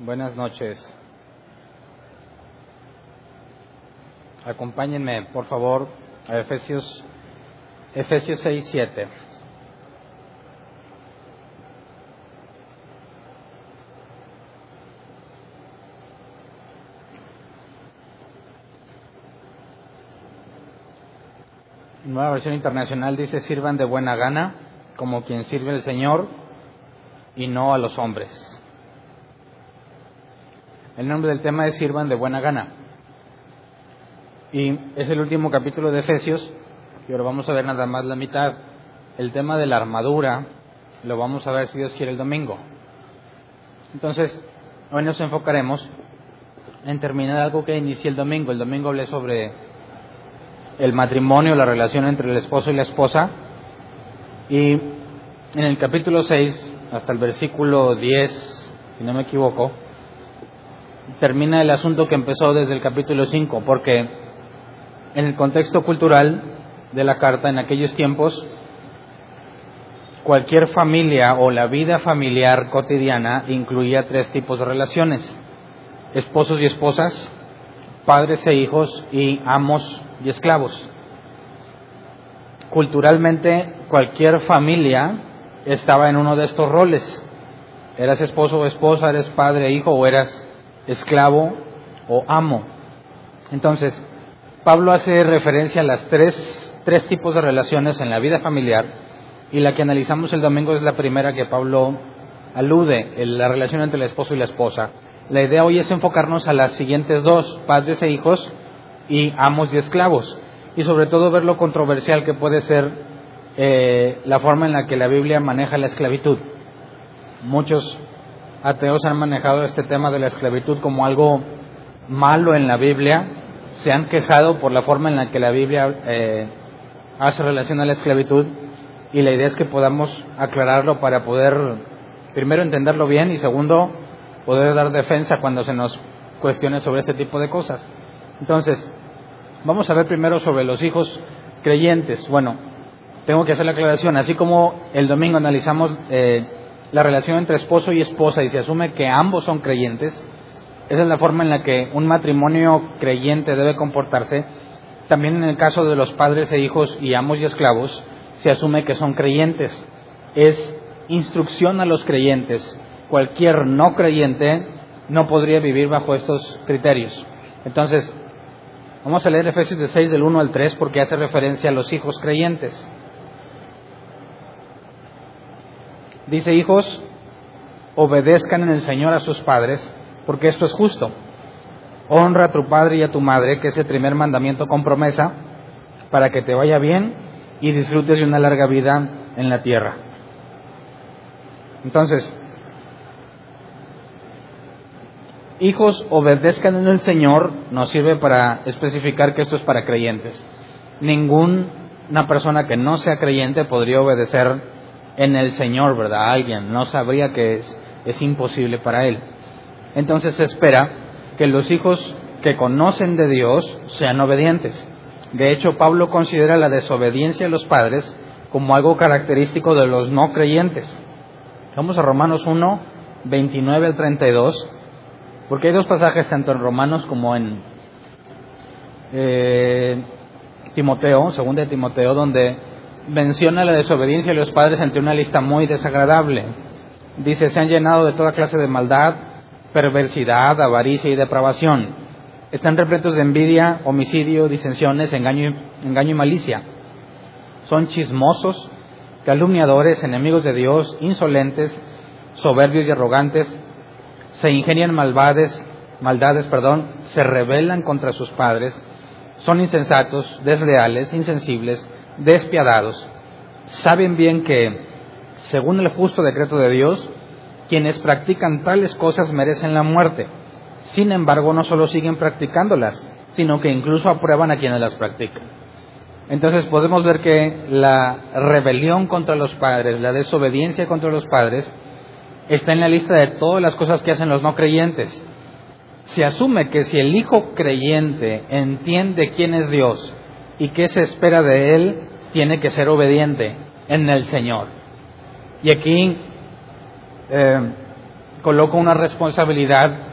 Buenas noches. Acompáñenme, por favor, a Efesios, Efesios 6, 7. Nueva versión internacional dice, sirvan de buena gana, como quien sirve al Señor y no a los hombres. El nombre del tema es Sirvan de buena gana. Y es el último capítulo de Efesios, y ahora vamos a ver nada más la mitad. El tema de la armadura lo vamos a ver si Dios quiere el domingo. Entonces, hoy nos enfocaremos en terminar algo que inicié el domingo. El domingo hablé sobre el matrimonio, la relación entre el esposo y la esposa. Y en el capítulo 6, hasta el versículo 10, si no me equivoco, termina el asunto que empezó desde el capítulo 5, porque en el contexto cultural de la carta en aquellos tiempos, cualquier familia o la vida familiar cotidiana incluía tres tipos de relaciones, esposos y esposas, padres e hijos y amos y esclavos. Culturalmente, cualquier familia estaba en uno de estos roles. Eras esposo o esposa, eres padre e hijo o eras esclavo o amo. Entonces, Pablo hace referencia a las tres, tres tipos de relaciones en la vida familiar y la que analizamos el domingo es la primera que Pablo alude, la relación entre el esposo y la esposa. La idea hoy es enfocarnos a las siguientes dos, padres e hijos y amos y esclavos, y sobre todo ver lo controversial que puede ser eh, la forma en la que la Biblia maneja la esclavitud. Muchos ateos han manejado este tema de la esclavitud como algo malo en la Biblia, se han quejado por la forma en la que la Biblia eh, hace relación a la esclavitud y la idea es que podamos aclararlo para poder, primero, entenderlo bien y segundo, poder dar defensa cuando se nos cuestione sobre este tipo de cosas. Entonces, vamos a ver primero sobre los hijos creyentes. Bueno, tengo que hacer la aclaración, así como el domingo analizamos eh, la relación entre esposo y esposa y se asume que ambos son creyentes, esa es la forma en la que un matrimonio creyente debe comportarse. También en el caso de los padres e hijos y amos y esclavos, se asume que son creyentes. Es instrucción a los creyentes. Cualquier no creyente no podría vivir bajo estos criterios. Entonces, vamos a leer Efesios de 6 del 1 al 3 porque hace referencia a los hijos creyentes. Dice, hijos, obedezcan en el Señor a sus padres, porque esto es justo. Honra a tu padre y a tu madre, que es el primer mandamiento con promesa, para que te vaya bien y disfrutes de una larga vida en la tierra. Entonces, hijos, obedezcan en el Señor, nos sirve para especificar que esto es para creyentes. Ninguna persona que no sea creyente podría obedecer en el Señor, ¿verdad? Alguien no sabría que es, imposible para él. Entonces se espera que los hijos que conocen de Dios sean obedientes. De hecho, Pablo considera la desobediencia de los padres como algo característico de los no creyentes. Vamos a Romanos 1, 29 al 32, porque hay dos pasajes tanto en Romanos como en eh, Timoteo, segunda de Timoteo, donde menciona la desobediencia de los padres entre una lista muy desagradable. Dice, se han llenado de toda clase de maldad, perversidad, avaricia y depravación. Están repletos de envidia, homicidio, disensiones, engaño, engaño y malicia. Son chismosos, calumniadores, enemigos de Dios, insolentes, soberbios y arrogantes. Se ingenian malvades, maldades, perdón, se rebelan contra sus padres. Son insensatos, desleales, insensibles, despiadados, saben bien que, según el justo decreto de Dios, quienes practican tales cosas merecen la muerte. Sin embargo, no solo siguen practicándolas, sino que incluso aprueban a quienes las practican. Entonces podemos ver que la rebelión contra los padres, la desobediencia contra los padres, está en la lista de todas las cosas que hacen los no creyentes. Se asume que si el hijo creyente entiende quién es Dios y qué se espera de él, tiene que ser obediente en el Señor. Y aquí eh, coloca una responsabilidad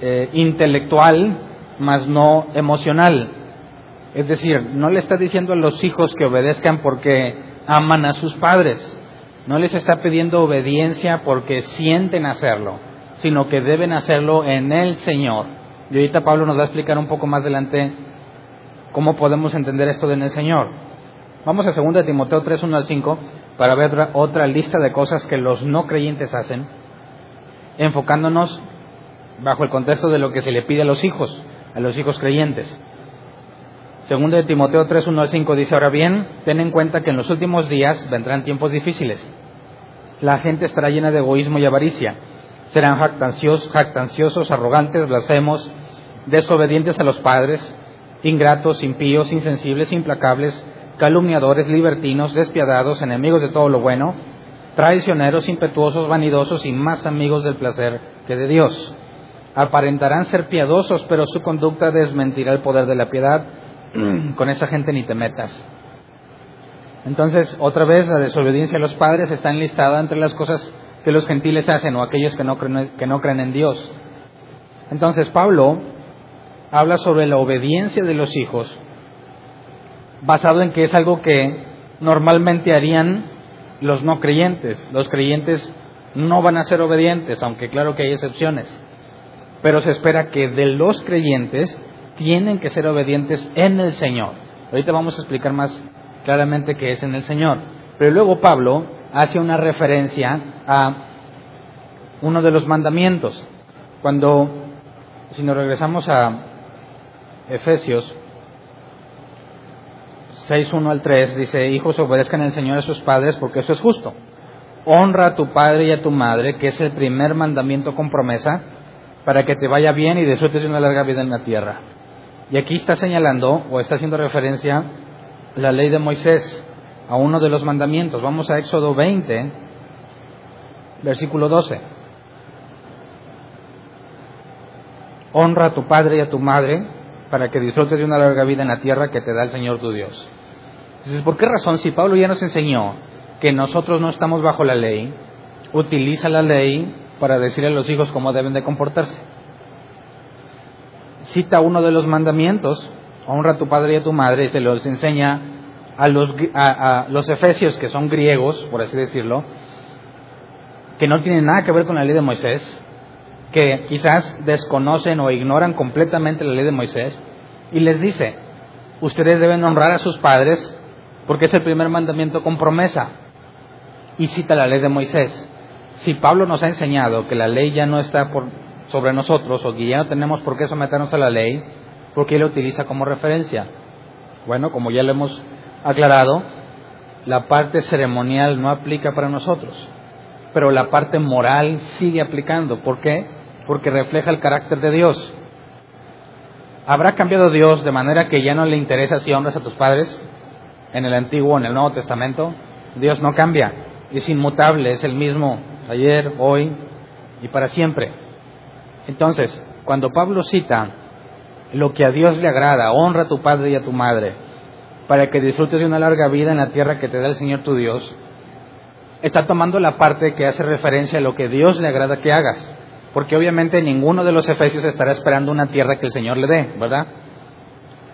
eh, intelectual, más no emocional. Es decir, no le está diciendo a los hijos que obedezcan porque aman a sus padres. No les está pidiendo obediencia porque sienten hacerlo, sino que deben hacerlo en el Señor. Y ahorita Pablo nos va a explicar un poco más adelante cómo podemos entender esto en el Señor. Vamos a 2 Timoteo 3, 1 al 5 para ver otra lista de cosas que los no creyentes hacen, enfocándonos bajo el contexto de lo que se le pide a los hijos, a los hijos creyentes. Segundo de Timoteo 3, 1 al 5 dice, ahora bien, ten en cuenta que en los últimos días vendrán tiempos difíciles. La gente estará llena de egoísmo y avaricia. Serán jactanciosos, jactanciosos arrogantes, blasfemos, desobedientes a los padres, ingratos, impíos, insensibles, implacables, calumniadores, libertinos, despiadados, enemigos de todo lo bueno, traicioneros, impetuosos, vanidosos y más amigos del placer que de Dios. Aparentarán ser piadosos, pero su conducta desmentirá el poder de la piedad. Con esa gente ni te metas. Entonces, otra vez, la desobediencia a los padres está enlistada entre las cosas que los gentiles hacen o aquellos que no creen, que no creen en Dios. Entonces, Pablo habla sobre la obediencia de los hijos, basado en que es algo que normalmente harían los no creyentes. Los creyentes no van a ser obedientes, aunque claro que hay excepciones. Pero se espera que de los creyentes tienen que ser obedientes en el Señor. Ahorita vamos a explicar más claramente qué es en el Señor. Pero luego Pablo hace una referencia a uno de los mandamientos. Cuando, si nos regresamos a Efesios 6, 1 al 3, dice, hijos obedezcan al Señor a sus padres porque eso es justo. Honra a tu padre y a tu madre, que es el primer mandamiento con promesa, para que te vaya bien y disfrutes de una larga vida en la tierra. Y aquí está señalando o está haciendo referencia la ley de Moisés a uno de los mandamientos. Vamos a Éxodo 20, versículo 12. Honra a tu padre y a tu madre para que disfrutes de una larga vida en la tierra que te da el Señor tu Dios. Entonces, ¿por qué razón si Pablo ya nos enseñó que nosotros no estamos bajo la ley, utiliza la ley para decirle a los hijos cómo deben de comportarse? Cita uno de los mandamientos, honra a tu padre y a tu madre, y se los enseña a los, a los efesios que son griegos, por así decirlo, que no tienen nada que ver con la ley de Moisés, que quizás desconocen o ignoran completamente la ley de Moisés, y les dice, ustedes deben honrar a sus padres porque es el primer mandamiento con promesa. Y cita la ley de Moisés. Si Pablo nos ha enseñado que la ley ya no está por, sobre nosotros o que ya no tenemos por qué someternos a la ley, ¿por qué la utiliza como referencia? Bueno, como ya lo hemos aclarado, la parte ceremonial no aplica para nosotros, pero la parte moral sigue aplicando. ¿Por qué? Porque refleja el carácter de Dios. ¿Habrá cambiado Dios de manera que ya no le interesa si honras a tus padres? En el Antiguo o en el Nuevo Testamento, Dios no cambia, es inmutable, es el mismo ayer, hoy y para siempre. Entonces, cuando Pablo cita lo que a Dios le agrada, honra a tu padre y a tu madre, para que disfrutes de una larga vida en la tierra que te da el Señor tu Dios, está tomando la parte que hace referencia a lo que Dios le agrada que hagas. Porque obviamente ninguno de los efesios estará esperando una tierra que el Señor le dé, ¿verdad?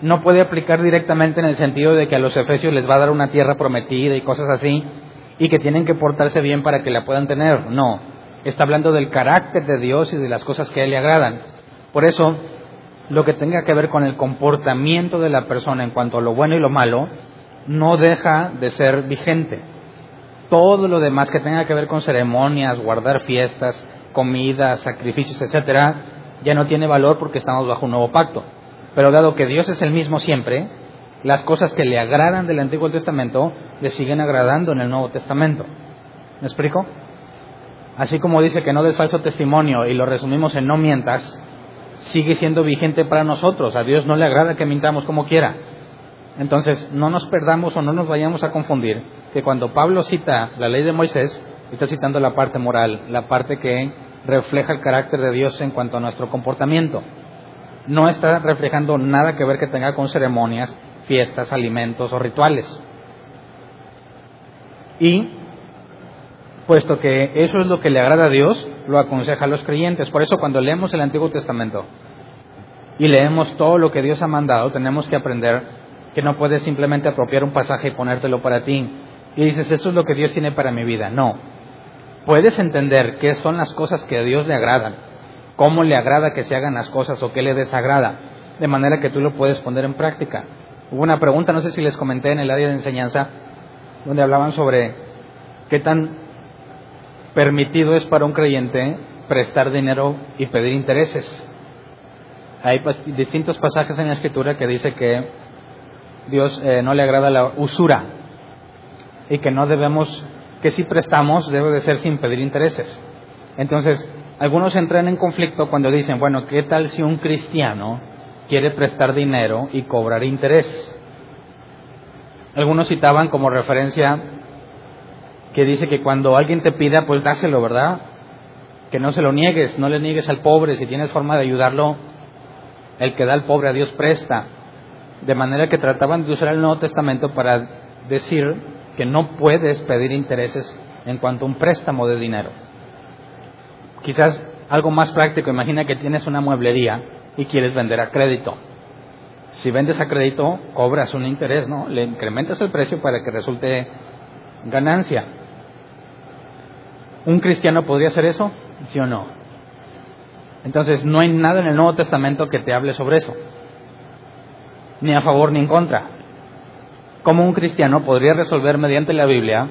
No puede aplicar directamente en el sentido de que a los efesios les va a dar una tierra prometida y cosas así, y que tienen que portarse bien para que la puedan tener. No, está hablando del carácter de Dios y de las cosas que a Él le agradan. Por eso, lo que tenga que ver con el comportamiento de la persona en cuanto a lo bueno y lo malo, no deja de ser vigente. Todo lo demás que tenga que ver con ceremonias, guardar fiestas, comida, sacrificios, etcétera, ya no tiene valor porque estamos bajo un nuevo pacto. Pero dado que Dios es el mismo siempre, las cosas que le agradan del Antiguo Testamento le siguen agradando en el Nuevo Testamento. ¿Me explico? Así como dice que no des falso testimonio y lo resumimos en no mientas, sigue siendo vigente para nosotros. A Dios no le agrada que mintamos como quiera. Entonces, no nos perdamos o no nos vayamos a confundir que cuando Pablo cita la ley de Moisés, está citando la parte moral, la parte que refleja el carácter de Dios en cuanto a nuestro comportamiento. No está reflejando nada que ver que tenga con ceremonias, fiestas, alimentos o rituales. Y puesto que eso es lo que le agrada a Dios, lo aconseja a los creyentes. Por eso cuando leemos el Antiguo Testamento y leemos todo lo que Dios ha mandado, tenemos que aprender que no puedes simplemente apropiar un pasaje y ponértelo para ti. Y dices, esto es lo que Dios tiene para mi vida. No. Puedes entender qué son las cosas que a Dios le agradan, cómo le agrada que se hagan las cosas o qué le desagrada, de manera que tú lo puedes poner en práctica. Hubo una pregunta, no sé si les comenté en el área de enseñanza, donde hablaban sobre qué tan permitido es para un creyente prestar dinero y pedir intereses. Hay distintos pasajes en la escritura que dice que Dios eh, no le agrada la usura y que no debemos, que si prestamos debe de ser sin pedir intereses. Entonces, algunos entran en conflicto cuando dicen, bueno, ¿qué tal si un cristiano quiere prestar dinero y cobrar interés? Algunos citaban como referencia que dice que cuando alguien te pida, pues dáselo, ¿verdad? Que no se lo niegues, no le niegues al pobre, si tienes forma de ayudarlo, el que da al pobre a Dios presta. De manera que trataban de usar el Nuevo Testamento para decir que no puedes pedir intereses en cuanto a un préstamo de dinero. Quizás algo más práctico, imagina que tienes una mueblería y quieres vender a crédito. Si vendes a crédito, cobras un interés, ¿no? Le incrementas el precio para que resulte ganancia. ¿Un cristiano podría hacer eso? ¿Sí o no? Entonces, no hay nada en el Nuevo Testamento que te hable sobre eso, ni a favor ni en contra. ¿Cómo un cristiano podría resolver mediante la Biblia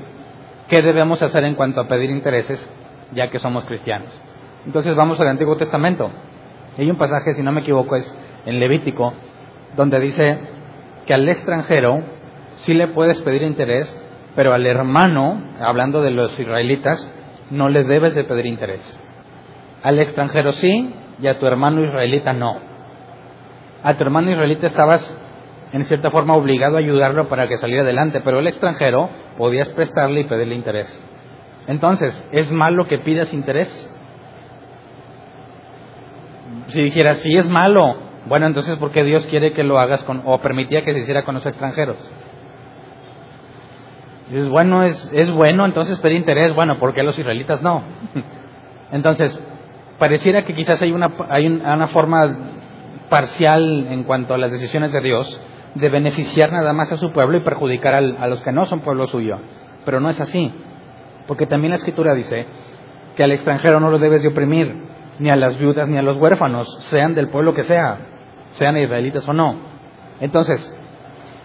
qué debemos hacer en cuanto a pedir intereses, ya que somos cristianos? Entonces, vamos al Antiguo Testamento. Hay un pasaje, si no me equivoco, es en Levítico, donde dice que al extranjero sí le puedes pedir interés, pero al hermano, hablando de los israelitas, no le debes de pedir interés. Al extranjero sí y a tu hermano israelita no. A tu hermano israelita estabas en cierta forma obligado a ayudarlo para que saliera adelante, pero al extranjero podías prestarle y pedirle interés. Entonces, ¿es malo que pidas interés? Si dijera, sí es malo, bueno, entonces ¿por qué Dios quiere que lo hagas con, o permitía que se hiciera con los extranjeros? Dices, bueno, es, es bueno entonces pedir interés, bueno, ¿por qué los israelitas no? Entonces, pareciera que quizás hay una, hay una forma parcial en cuanto a las decisiones de Dios de beneficiar nada más a su pueblo y perjudicar a los que no son pueblo suyo. Pero no es así, porque también la escritura dice que al extranjero no lo debes de oprimir, ni a las viudas ni a los huérfanos, sean del pueblo que sea, sean israelitas o no. Entonces,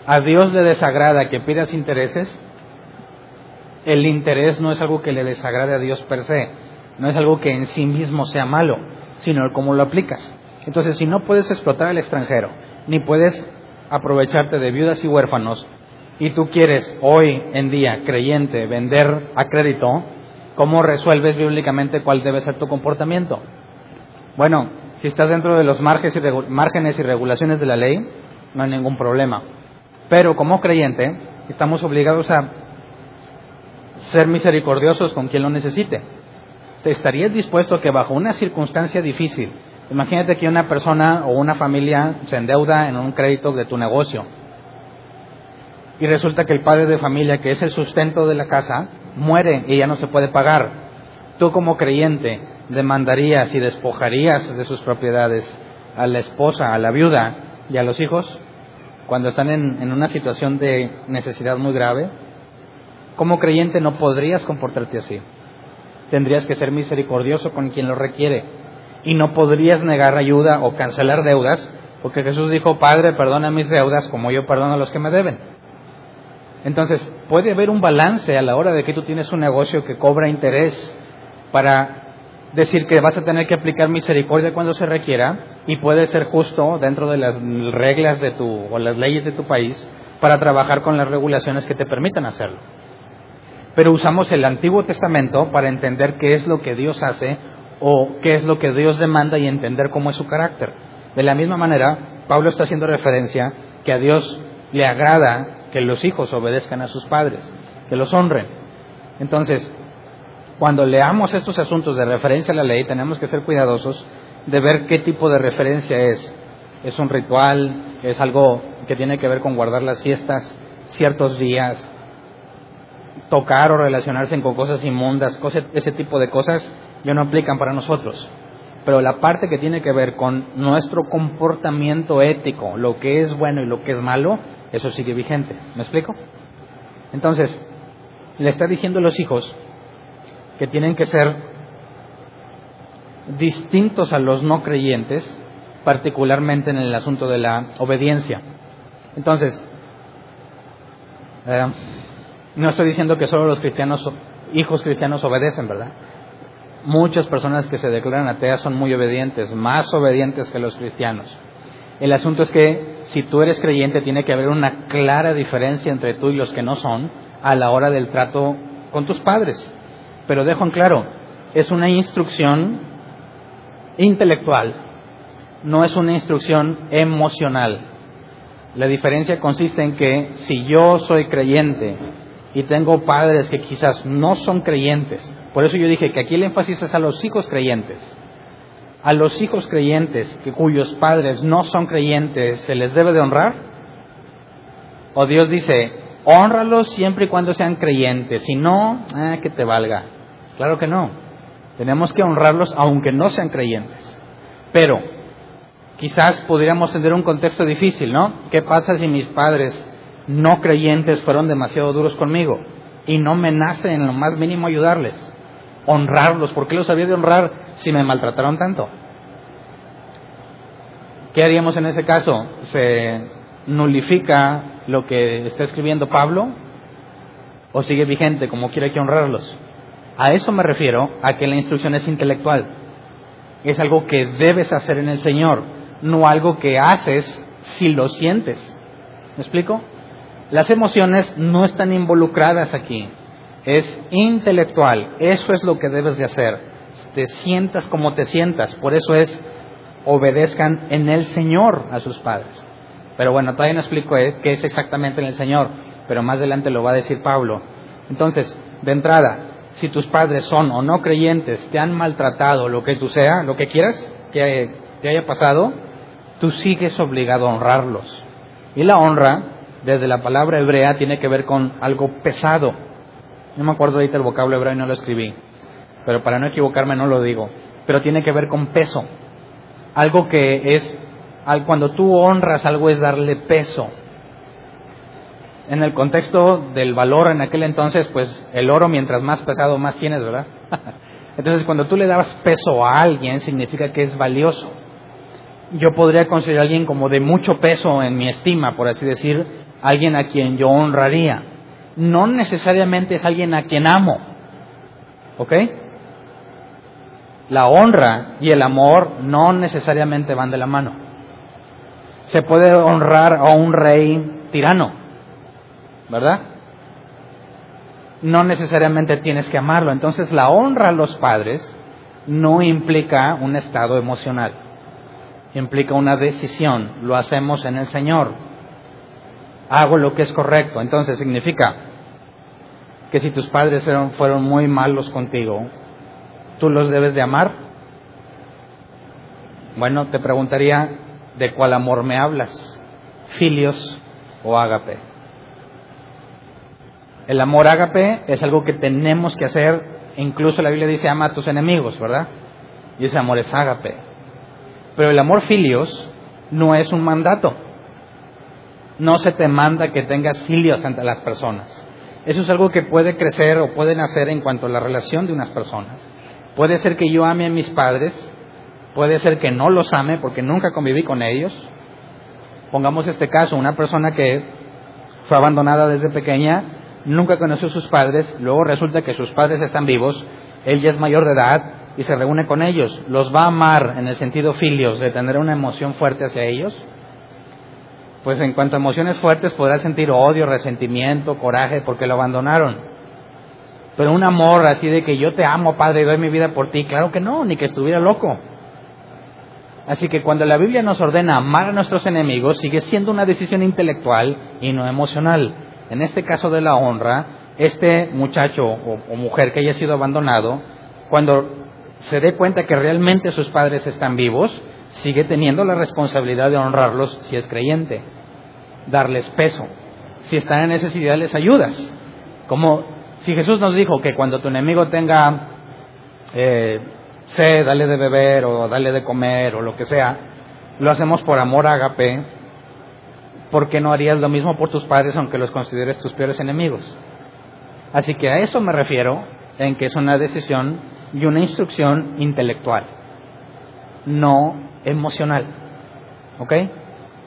a Dios le desagrada que pidas intereses el interés no es algo que le desagrade a Dios per se, no es algo que en sí mismo sea malo, sino cómo lo aplicas. Entonces, si no puedes explotar al extranjero, ni puedes aprovecharte de viudas y huérfanos, y tú quieres hoy en día, creyente, vender a crédito, ¿cómo resuelves bíblicamente cuál debe ser tu comportamiento? Bueno, si estás dentro de los márgenes y regulaciones de la ley, no hay ningún problema. Pero como creyente, estamos obligados a ser misericordiosos con quien lo necesite. ¿Te estarías dispuesto que bajo una circunstancia difícil, imagínate que una persona o una familia se endeuda en un crédito de tu negocio y resulta que el padre de familia, que es el sustento de la casa, muere y ya no se puede pagar. Tú como creyente demandarías y despojarías de sus propiedades a la esposa, a la viuda y a los hijos cuando están en, una situación de necesidad muy grave. Como creyente no podrías comportarte así. Tendrías que ser misericordioso con quien lo requiere. Y no podrías negar ayuda o cancelar deudas, porque Jesús dijo, Padre, perdona mis deudas como yo perdono a los que me deben. Entonces, puede haber un balance a la hora de que tú tienes un negocio que cobra interés para decir que vas a tener que aplicar misericordia cuando se requiera y puede ser justo dentro de las reglas de tu o las leyes de tu país para trabajar con las regulaciones que te permitan hacerlo pero usamos el Antiguo Testamento para entender qué es lo que Dios hace o qué es lo que Dios demanda y entender cómo es su carácter. De la misma manera, Pablo está haciendo referencia que a Dios le agrada que los hijos obedezcan a sus padres, que los honren. Entonces, cuando leamos estos asuntos de referencia a la ley, tenemos que ser cuidadosos de ver qué tipo de referencia es. ¿Es un ritual? ¿Es algo que tiene que ver con guardar las fiestas ciertos días? tocar o relacionarse con cosas inmundas, cosas, ese tipo de cosas ya no aplican para nosotros. Pero la parte que tiene que ver con nuestro comportamiento ético, lo que es bueno y lo que es malo, eso sigue vigente. ¿Me explico? Entonces, le está diciendo a los hijos que tienen que ser distintos a los no creyentes, particularmente en el asunto de la obediencia. Entonces, eh, no estoy diciendo que solo los cristianos, hijos cristianos obedecen, ¿verdad? Muchas personas que se declaran ateas son muy obedientes, más obedientes que los cristianos. El asunto es que si tú eres creyente tiene que haber una clara diferencia entre tú y los que no son a la hora del trato con tus padres. Pero dejo en claro, es una instrucción intelectual, no es una instrucción emocional. La diferencia consiste en que si yo soy creyente y tengo padres que quizás no son creyentes, por eso yo dije que aquí el énfasis es a los hijos creyentes. A los hijos creyentes que, cuyos padres no son creyentes, ¿se les debe de honrar? O Dios dice, honralos siempre y cuando sean creyentes, si no, ah, que te valga. Claro que no. Tenemos que honrarlos aunque no sean creyentes. Pero quizás podríamos tener un contexto difícil, ¿no? ¿Qué pasa si mis padres no creyentes fueron demasiado duros conmigo y no me nace en lo más mínimo ayudarles? Honrarlos, ¿por qué los había de honrar si me maltrataron tanto? ¿Qué haríamos en ese caso? ¿Se nulifica lo que está escribiendo Pablo? ¿O sigue vigente como quiere que honrarlos? A eso me refiero, a que la instrucción es intelectual. Es algo que debes hacer en el Señor no algo que haces si lo sientes. ¿Me explico? Las emociones no están involucradas aquí. Es intelectual. Eso es lo que debes de hacer. Te sientas como te sientas. Por eso es obedezcan en el Señor a sus padres. Pero bueno, todavía no explico eh, qué es exactamente en el Señor, pero más adelante lo va a decir Pablo. Entonces, de entrada, si tus padres son o no creyentes, te han maltratado, lo que tú sea, lo que quieras que te haya pasado, tú sigues obligado a honrarlos. Y la honra, desde la palabra hebrea, tiene que ver con algo pesado. No me acuerdo ahorita el vocablo hebreo y no lo escribí, pero para no equivocarme no lo digo. Pero tiene que ver con peso. Algo que es, cuando tú honras algo es darle peso. En el contexto del valor en aquel entonces, pues el oro mientras más pesado más tienes, ¿verdad? Entonces cuando tú le das peso a alguien significa que es valioso yo podría considerar a alguien como de mucho peso en mi estima, por así decir, alguien a quien yo honraría. No necesariamente es alguien a quien amo. ¿Ok? La honra y el amor no necesariamente van de la mano. Se puede honrar a un rey tirano, ¿verdad? No necesariamente tienes que amarlo. Entonces la honra a los padres no implica un estado emocional implica una decisión, lo hacemos en el Señor. Hago lo que es correcto. Entonces significa que si tus padres fueron, muy malos contigo, ¿tú los debes de amar? Bueno, te preguntaría, ¿de cuál amor me hablas? ¿Filios o ágape? El amor ágape es algo que tenemos que hacer, incluso la Biblia dice ama a tus enemigos, ¿verdad? Y ese amor es ágape. Pero el amor filios no es un mandato. No se te manda que tengas filios ante las personas. Eso es algo que puede crecer o puede nacer en cuanto a la relación de unas personas. Puede ser que yo ame a mis padres, puede ser que no los ame porque nunca conviví con ellos. Pongamos este caso, una persona que fue abandonada desde pequeña, nunca conoció a sus padres, luego resulta que sus padres están vivos, él ya es mayor de edad, y se reúne con ellos, ¿los va a amar en el sentido filios, de tener una emoción fuerte hacia ellos? Pues en cuanto a emociones fuertes podrá sentir odio, resentimiento, coraje porque lo abandonaron. Pero un amor así de que yo te amo, Padre, y doy mi vida por ti, claro que no, ni que estuviera loco. Así que cuando la Biblia nos ordena amar a nuestros enemigos, sigue siendo una decisión intelectual y no emocional. En este caso de la honra, este muchacho o mujer que haya sido abandonado, cuando se dé cuenta que realmente sus padres están vivos, sigue teniendo la responsabilidad de honrarlos si es creyente, darles peso. Si están en necesidad, les ayudas. Como Si Jesús nos dijo que cuando tu enemigo tenga eh, sed, dale de beber o dale de comer o lo que sea, lo hacemos por amor a agape, ¿por qué no harías lo mismo por tus padres aunque los consideres tus peores enemigos? Así que a eso me refiero en que es una decisión y una instrucción intelectual, no emocional. ¿Ok?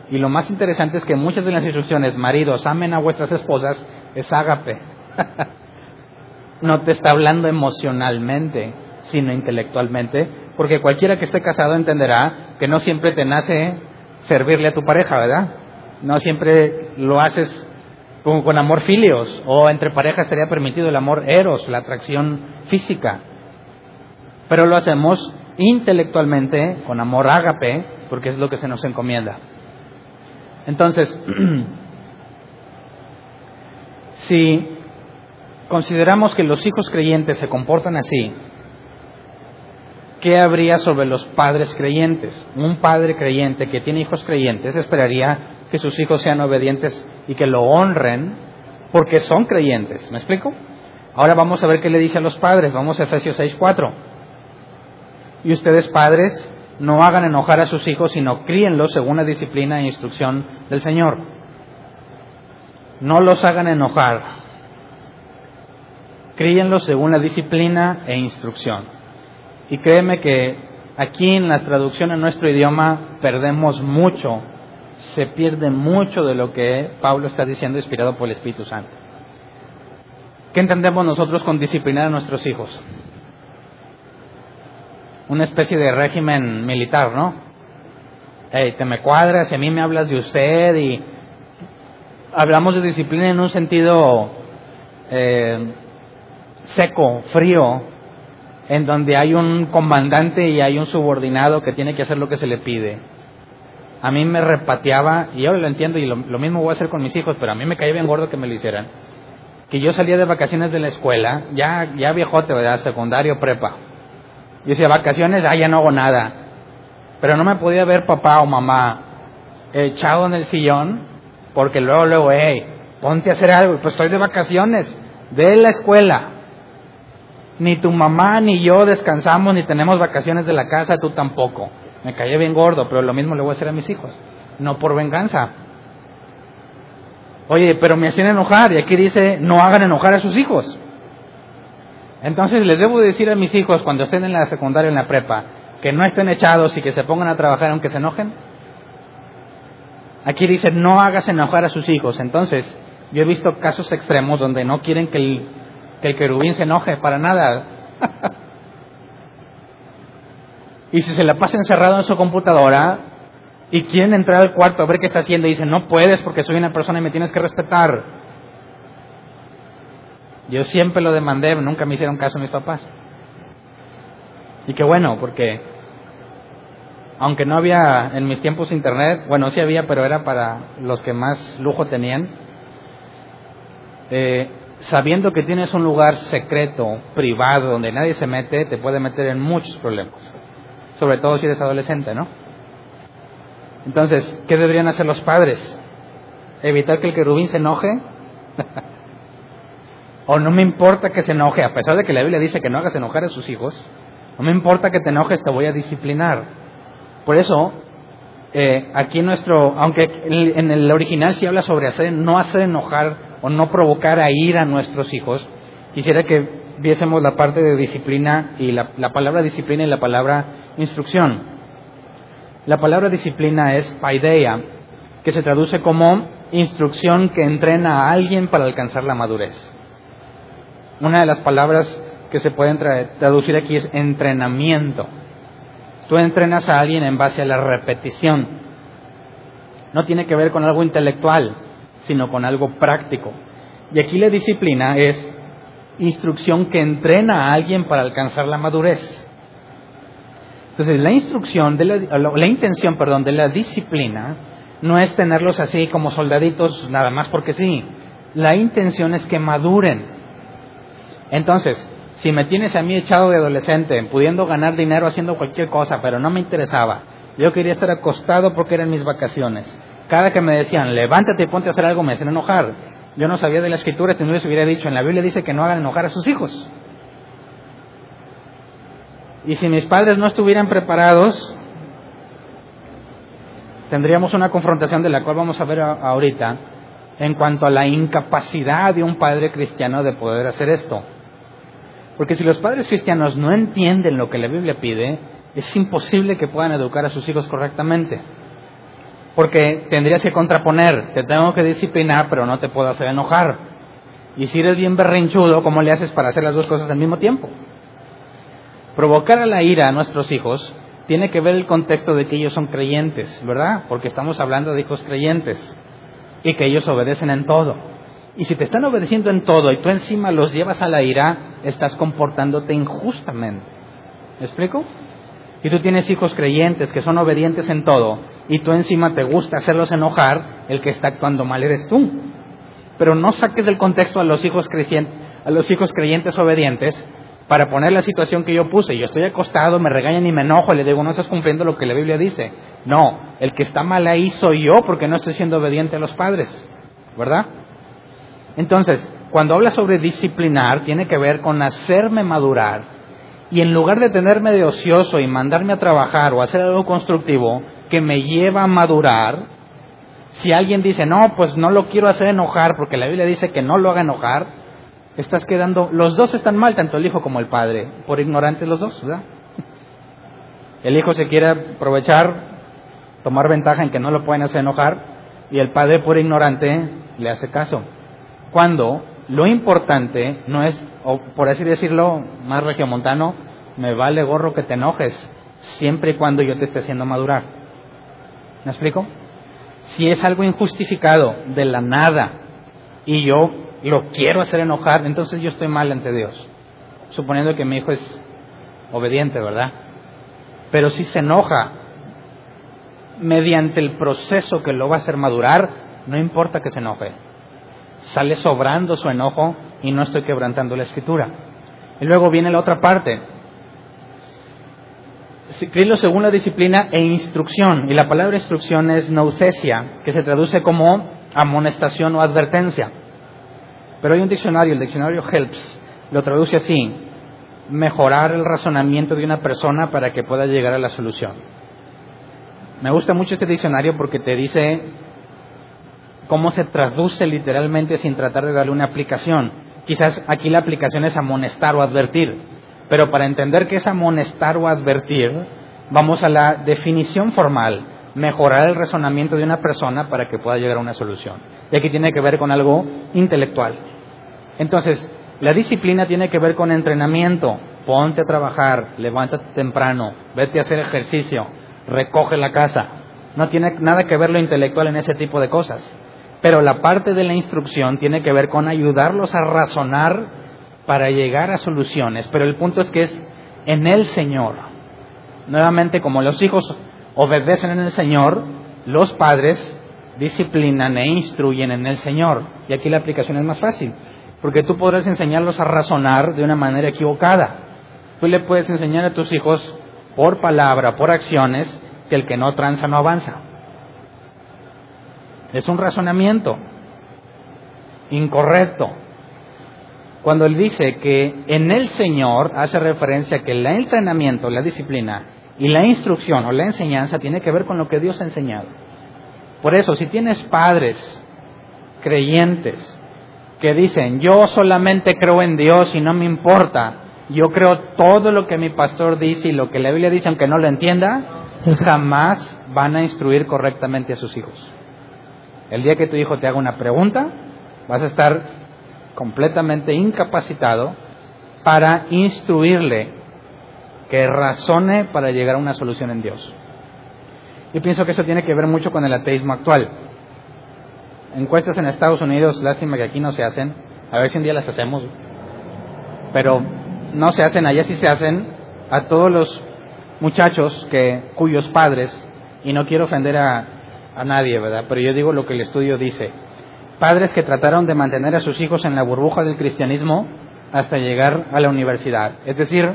Y lo más interesante es que muchas de las instrucciones, maridos, amen a vuestras esposas, es ágape. no te está hablando emocionalmente, sino intelectualmente, porque cualquiera que esté casado entenderá que no siempre te nace servirle a tu pareja, ¿verdad? No siempre lo haces con, con amor filios, o entre parejas estaría permitido el amor eros, la atracción física. Pero lo hacemos intelectualmente, con amor ágape, porque es lo que se nos encomienda. Entonces, si consideramos que los hijos creyentes se comportan así, ¿qué habría sobre los padres creyentes? Un padre creyente que tiene hijos creyentes esperaría que sus hijos sean obedientes y que lo honren porque son creyentes. ¿Me explico? Ahora vamos a ver qué le dice a los padres. Vamos a Efesios 6:4. Y ustedes padres no hagan enojar a sus hijos, sino críenlos según la disciplina e instrucción del Señor. No los hagan enojar. Críenlos según la disciplina e instrucción. Y créeme que aquí en la traducción en nuestro idioma perdemos mucho, se pierde mucho de lo que Pablo está diciendo inspirado por el Espíritu Santo. ¿Qué entendemos nosotros con disciplinar a nuestros hijos? Una especie de régimen militar, ¿no? Hey, te me cuadras y a mí me hablas de usted y hablamos de disciplina en un sentido eh, seco, frío, en donde hay un comandante y hay un subordinado que tiene que hacer lo que se le pide. A mí me repateaba, y yo lo entiendo y lo, mismo voy a hacer con mis hijos, pero a mí me caía bien gordo que me lo hicieran. Que yo salía de vacaciones de la escuela, ya, ya viejote, ¿verdad? Secundario, prepa yo decía, vacaciones, ah, ya no hago nada. Pero no me podía ver papá o mamá echado en el sillón, porque luego, luego, hey, ponte a hacer algo. Pues estoy de vacaciones, de la escuela. Ni tu mamá ni yo descansamos, ni tenemos vacaciones de la casa, tú tampoco. Me caí bien gordo, pero lo mismo le voy a hacer a mis hijos. No por venganza. Oye, pero me hacían enojar, y aquí dice, no hagan enojar a sus hijos. Entonces les debo decir a mis hijos cuando estén en la secundaria, en la prepa, que no estén echados y que se pongan a trabajar aunque se enojen. Aquí dice, no hagas enojar a sus hijos. Entonces, yo he visto casos extremos donde no quieren que el, que el querubín se enoje para nada. y si se la pasa encerrado en su computadora y quieren entrar al cuarto a ver qué está haciendo, dicen, no puedes porque soy una persona y me tienes que respetar. Yo siempre lo demandé, nunca me hicieron caso mis papás. Y qué bueno, porque aunque no había en mis tiempos internet, bueno, sí había, pero era para los que más lujo tenían, eh, sabiendo que tienes un lugar secreto, privado, donde nadie se mete, te puede meter en muchos problemas, sobre todo si eres adolescente, ¿no? Entonces, ¿qué deberían hacer los padres? ¿Evitar que el querubín se enoje? O no me importa que se enoje, a pesar de que la Biblia dice que no hagas enojar a sus hijos, no me importa que te enojes, te voy a disciplinar. Por eso, eh, aquí nuestro, aunque en el original sí habla sobre hacer, no hacer enojar o no provocar a ir a nuestros hijos, quisiera que viésemos la parte de disciplina y la, la palabra disciplina y la palabra instrucción. La palabra disciplina es paideia, que se traduce como instrucción que entrena a alguien para alcanzar la madurez. Una de las palabras que se pueden traducir aquí es entrenamiento. Tú entrenas a alguien en base a la repetición. No tiene que ver con algo intelectual, sino con algo práctico. Y aquí la disciplina es instrucción que entrena a alguien para alcanzar la madurez. Entonces, la instrucción, de la, la, intención, perdón, de la disciplina no es tenerlos así como soldaditos nada más porque sí. La intención es que maduren. Entonces, si me tienes a mí echado de adolescente, pudiendo ganar dinero haciendo cualquier cosa, pero no me interesaba, yo quería estar acostado porque eran mis vacaciones. Cada que me decían, levántate y ponte a hacer algo, me hacían enojar. Yo no sabía de la escritura, si no les hubiera dicho, en la Biblia dice que no hagan enojar a sus hijos. Y si mis padres no estuvieran preparados, tendríamos una confrontación de la cual vamos a ver ahorita en cuanto a la incapacidad de un padre cristiano de poder hacer esto. Porque si los padres cristianos no entienden lo que la Biblia pide, es imposible que puedan educar a sus hijos correctamente. Porque tendrías que contraponer, te tengo que disciplinar, pero no te puedo hacer enojar. Y si eres bien berrinchudo, ¿cómo le haces para hacer las dos cosas al mismo tiempo? Provocar a la ira a nuestros hijos tiene que ver el contexto de que ellos son creyentes, ¿verdad? Porque estamos hablando de hijos creyentes y que ellos obedecen en todo. Y si te están obedeciendo en todo y tú encima los llevas a la ira, estás comportándote injustamente. ¿Me explico? Y tú tienes hijos creyentes que son obedientes en todo y tú encima te gusta hacerlos enojar, el que está actuando mal eres tú. Pero no saques del contexto a los hijos creyentes, a los hijos creyentes obedientes para poner la situación que yo puse. Yo estoy acostado, me regañan y me enojo, y le digo, no estás cumpliendo lo que la Biblia dice. No, el que está mal ahí soy yo porque no estoy siendo obediente a los padres, ¿verdad? Entonces, cuando habla sobre disciplinar, tiene que ver con hacerme madurar y en lugar de tenerme de ocioso y mandarme a trabajar o hacer algo constructivo que me lleva a madurar, si alguien dice, no, pues no lo quiero hacer enojar porque la Biblia dice que no lo haga enojar, estás quedando, los dos están mal, tanto el hijo como el padre, por ignorantes los dos, ¿verdad? El hijo se quiere aprovechar, tomar ventaja en que no lo pueden hacer enojar, y el padre por ignorante le hace caso. Cuando lo importante no es, o por así decirlo, más regiomontano, me vale gorro que te enojes, siempre y cuando yo te esté haciendo madurar. ¿Me explico? Si es algo injustificado, de la nada, y yo lo quiero hacer enojar, entonces yo estoy mal ante Dios. Suponiendo que mi hijo es obediente, ¿verdad? Pero si se enoja mediante el proceso que lo va a hacer madurar, no importa que se enoje sale sobrando su enojo y no estoy quebrantando la escritura. Y luego viene la otra parte. Escribirlo según la disciplina e instrucción. Y la palabra instrucción es naucesia, que se traduce como amonestación o advertencia. Pero hay un diccionario, el diccionario Helps, lo traduce así, mejorar el razonamiento de una persona para que pueda llegar a la solución. Me gusta mucho este diccionario porque te dice cómo se traduce literalmente sin tratar de darle una aplicación. Quizás aquí la aplicación es amonestar o advertir, pero para entender qué es amonestar o advertir, vamos a la definición formal, mejorar el razonamiento de una persona para que pueda llegar a una solución. Y aquí tiene que ver con algo intelectual. Entonces, la disciplina tiene que ver con entrenamiento. Ponte a trabajar, levántate temprano, vete a hacer ejercicio, recoge la casa. No tiene nada que ver lo intelectual en ese tipo de cosas. Pero la parte de la instrucción tiene que ver con ayudarlos a razonar para llegar a soluciones. Pero el punto es que es en el Señor. Nuevamente, como los hijos obedecen en el Señor, los padres disciplinan e instruyen en el Señor. Y aquí la aplicación es más fácil, porque tú podrás enseñarlos a razonar de una manera equivocada. Tú le puedes enseñar a tus hijos por palabra, por acciones, que el que no tranza no avanza. Es un razonamiento incorrecto. Cuando él dice que en el Señor hace referencia a que el entrenamiento, la disciplina y la instrucción o la enseñanza tiene que ver con lo que Dios ha enseñado. Por eso, si tienes padres creyentes que dicen, yo solamente creo en Dios y no me importa, yo creo todo lo que mi pastor dice y lo que la Biblia dice, aunque no lo entienda, jamás van a instruir correctamente a sus hijos. El día que tu hijo te haga una pregunta, vas a estar completamente incapacitado para instruirle que razone para llegar a una solución en Dios. Y pienso que eso tiene que ver mucho con el ateísmo actual. Encuestas en Estados Unidos, lástima que aquí no se hacen, a ver si un día las hacemos, pero no se hacen, allá sí se hacen, a todos los muchachos que, cuyos padres, y no quiero ofender a, a nadie, ¿verdad? Pero yo digo lo que el estudio dice. Padres que trataron de mantener a sus hijos en la burbuja del cristianismo hasta llegar a la universidad. Es decir,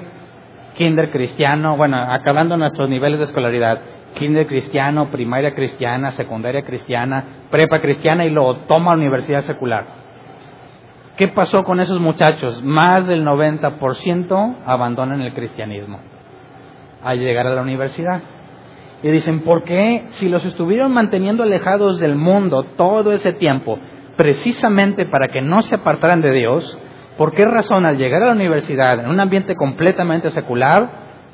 kinder cristiano, bueno, acabando nuestros niveles de escolaridad. Kinder cristiano, primaria cristiana, secundaria cristiana, prepa cristiana y luego toma universidad secular. ¿Qué pasó con esos muchachos? Más del 90% abandonan el cristianismo al llegar a la universidad. Y dicen, ¿por qué si los estuvieron manteniendo alejados del mundo todo ese tiempo, precisamente para que no se apartaran de Dios, ¿por qué razón al llegar a la universidad en un ambiente completamente secular,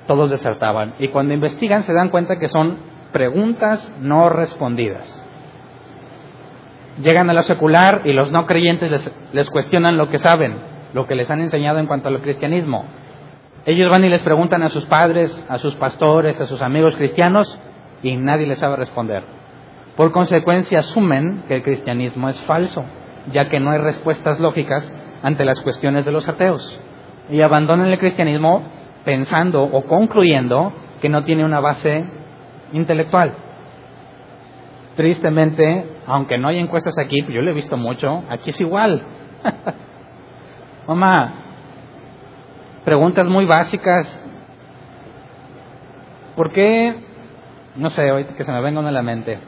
todos desertaban? Y cuando investigan se dan cuenta que son preguntas no respondidas. Llegan a la secular y los no creyentes les, les cuestionan lo que saben, lo que les han enseñado en cuanto al cristianismo. Ellos van y les preguntan a sus padres, a sus pastores, a sus amigos cristianos y nadie les sabe responder. Por consecuencia asumen que el cristianismo es falso, ya que no hay respuestas lógicas ante las cuestiones de los ateos. Y abandonan el cristianismo pensando o concluyendo que no tiene una base intelectual. Tristemente, aunque no hay encuestas aquí, yo lo he visto mucho, aquí es igual. Mamá, preguntas muy básicas. ¿Por qué? No sé, ahorita que se me venga a la mente.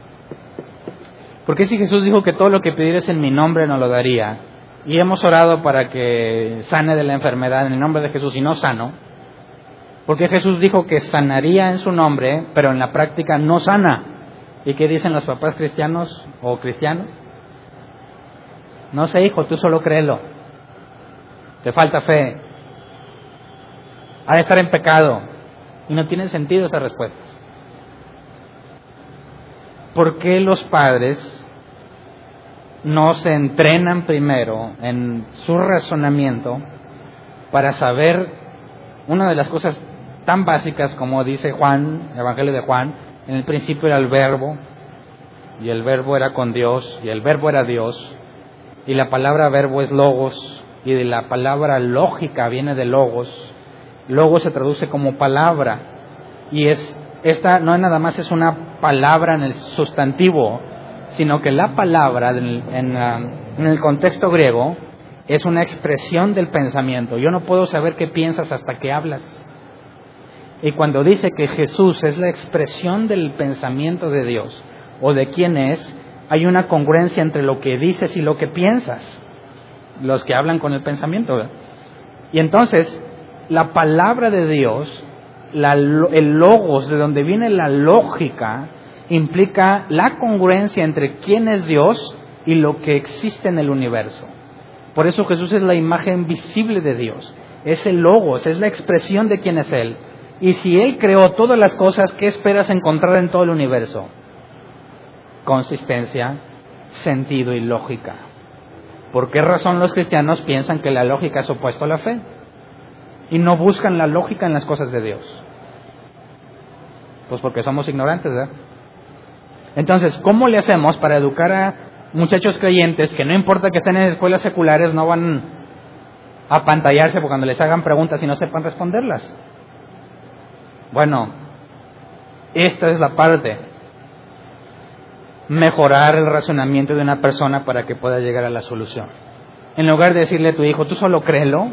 ¿Por qué si Jesús dijo que todo lo que pidieras en mi nombre no lo daría? Y hemos orado para que sane de la enfermedad en el nombre de Jesús y no sano. Porque Jesús dijo que sanaría en su nombre, pero en la práctica no sana. ¿Y qué dicen los papás cristianos o cristianos? No sé, hijo, tú solo créelo. Te falta fe ha de estar en pecado. Y no tienen sentido esas respuestas. ¿Por qué los padres no se entrenan primero en su razonamiento para saber una de las cosas tan básicas como dice Juan, el Evangelio de Juan, en el principio era el verbo, y el verbo era con Dios, y el verbo era Dios, y la palabra verbo es logos, y de la palabra lógica viene de logos, luego se traduce como palabra y es esta no nada más es una palabra en el sustantivo, sino que la palabra en, en el contexto griego es una expresión del pensamiento. Yo no puedo saber qué piensas hasta que hablas. Y cuando dice que Jesús es la expresión del pensamiento de Dios o de quién es, hay una congruencia entre lo que dices y lo que piensas. Los que hablan con el pensamiento. Y entonces, la palabra de Dios, el logos, de donde viene la lógica, implica la congruencia entre quién es Dios y lo que existe en el universo. Por eso Jesús es la imagen visible de Dios, es el logos, es la expresión de quién es Él. Y si Él creó todas las cosas, ¿qué esperas encontrar en todo el universo? Consistencia, sentido y lógica. ¿Por qué razón los cristianos piensan que la lógica es opuesto a la fe? Y no buscan la lógica en las cosas de Dios? Pues porque somos ignorantes, ¿verdad? Entonces, ¿cómo le hacemos para educar a muchachos creyentes que no importa que estén en escuelas seculares, no van a pantallarse porque cuando les hagan preguntas y no sepan responderlas? Bueno, esta es la parte. Mejorar el razonamiento de una persona para que pueda llegar a la solución. En lugar de decirle a tu hijo, tú solo créelo,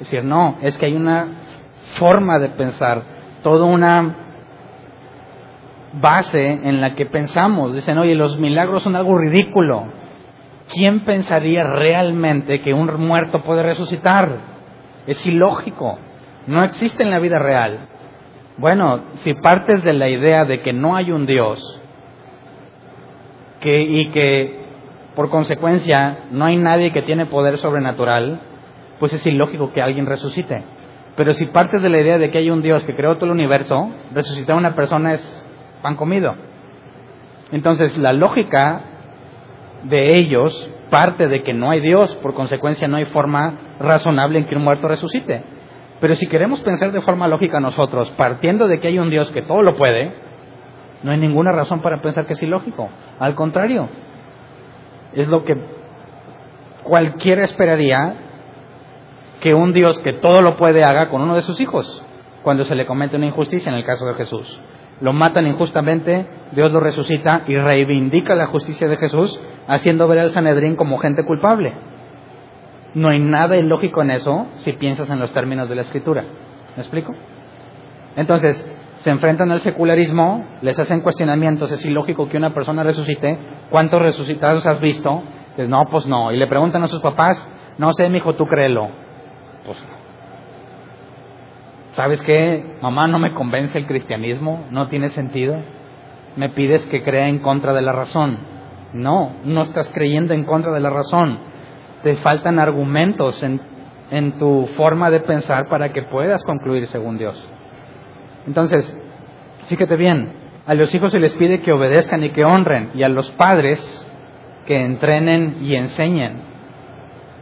es decir, no, es que hay una forma de pensar, toda una base en la que pensamos. Dicen, oye, los milagros son algo ridículo. ¿Quién pensaría realmente que un muerto puede resucitar? Es ilógico. No existe en la vida real. Bueno, si partes de la idea de que no hay un Dios que, y que por consecuencia no hay nadie que tiene poder sobrenatural, pues es ilógico que alguien resucite. Pero si partes de la idea de que hay un Dios que creó todo el universo, resucitar a una persona es pan comido. Entonces la lógica de ellos parte de que no hay Dios, por consecuencia no hay forma razonable en que un muerto resucite. Pero si queremos pensar de forma lógica nosotros, partiendo de que hay un Dios que todo lo puede, no hay ninguna razón para pensar que es ilógico. Al contrario, es lo que cualquiera esperaría que un Dios que todo lo puede haga con uno de sus hijos cuando se le comete una injusticia en el caso de Jesús. Lo matan injustamente, Dios lo resucita y reivindica la justicia de Jesús, haciendo ver al Sanedrín como gente culpable. No hay nada ilógico en eso si piensas en los términos de la Escritura. ¿Me explico? Entonces, se enfrentan al secularismo, les hacen cuestionamientos, es ilógico que una persona resucite, ¿cuántos resucitados has visto? Pues no, pues no. Y le preguntan a sus papás, No sé, mi hijo, tú créelo. Pues, ¿sabes qué? Mamá, no me convence el cristianismo, no tiene sentido. Me pides que crea en contra de la razón. No, no estás creyendo en contra de la razón. Te faltan argumentos en, en tu forma de pensar para que puedas concluir según Dios. Entonces, fíjate bien, a los hijos se les pide que obedezcan y que honren, y a los padres que entrenen y enseñen.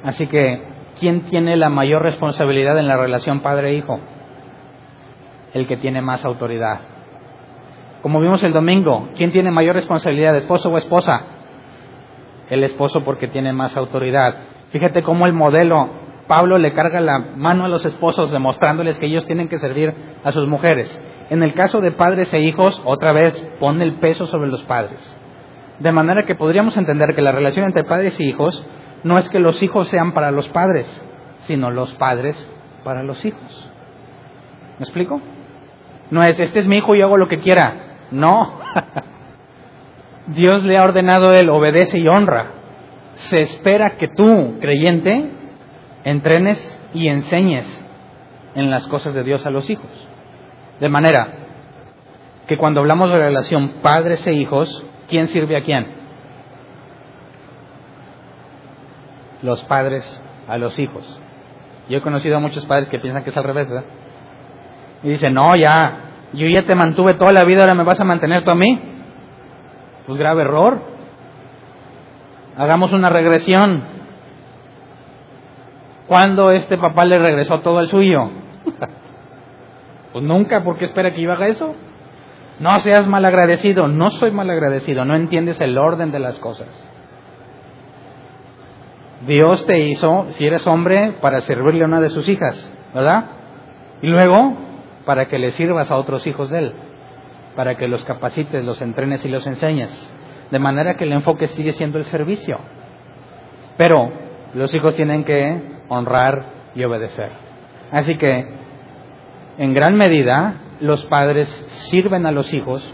Así que, ¿quién tiene la mayor responsabilidad en la relación padre-hijo? El que tiene más autoridad. Como vimos el domingo, ¿quién tiene mayor responsabilidad, esposo o esposa? El esposo porque tiene más autoridad. Fíjate cómo el modelo, Pablo le carga la mano a los esposos demostrándoles que ellos tienen que servir a sus mujeres. En el caso de padres e hijos, otra vez pone el peso sobre los padres. De manera que podríamos entender que la relación entre padres y hijos no es que los hijos sean para los padres, sino los padres para los hijos. ¿Me explico? No es, este es mi hijo y hago lo que quiera. No. Dios le ha ordenado a él, obedece y honra. Se espera que tú, creyente, entrenes y enseñes en las cosas de Dios a los hijos. De manera que cuando hablamos de relación padres e hijos, ¿quién sirve a quién? Los padres a los hijos. Yo he conocido a muchos padres que piensan que es al revés, ¿verdad? Y dicen, no, ya, yo ya te mantuve toda la vida, ahora me vas a mantener tú a mí. Pues grave error. Hagamos una regresión. ¿Cuándo este papá le regresó todo al suyo? Pues nunca, ¿por qué espera que yo haga eso? No seas malagradecido, no soy malagradecido, no entiendes el orden de las cosas. Dios te hizo, si eres hombre, para servirle a una de sus hijas, ¿verdad? Y luego, para que le sirvas a otros hijos de Él, para que los capacites, los entrenes y los enseñes. De manera que el enfoque sigue siendo el servicio. Pero los hijos tienen que honrar y obedecer. Así que en gran medida, los padres sirven a los hijos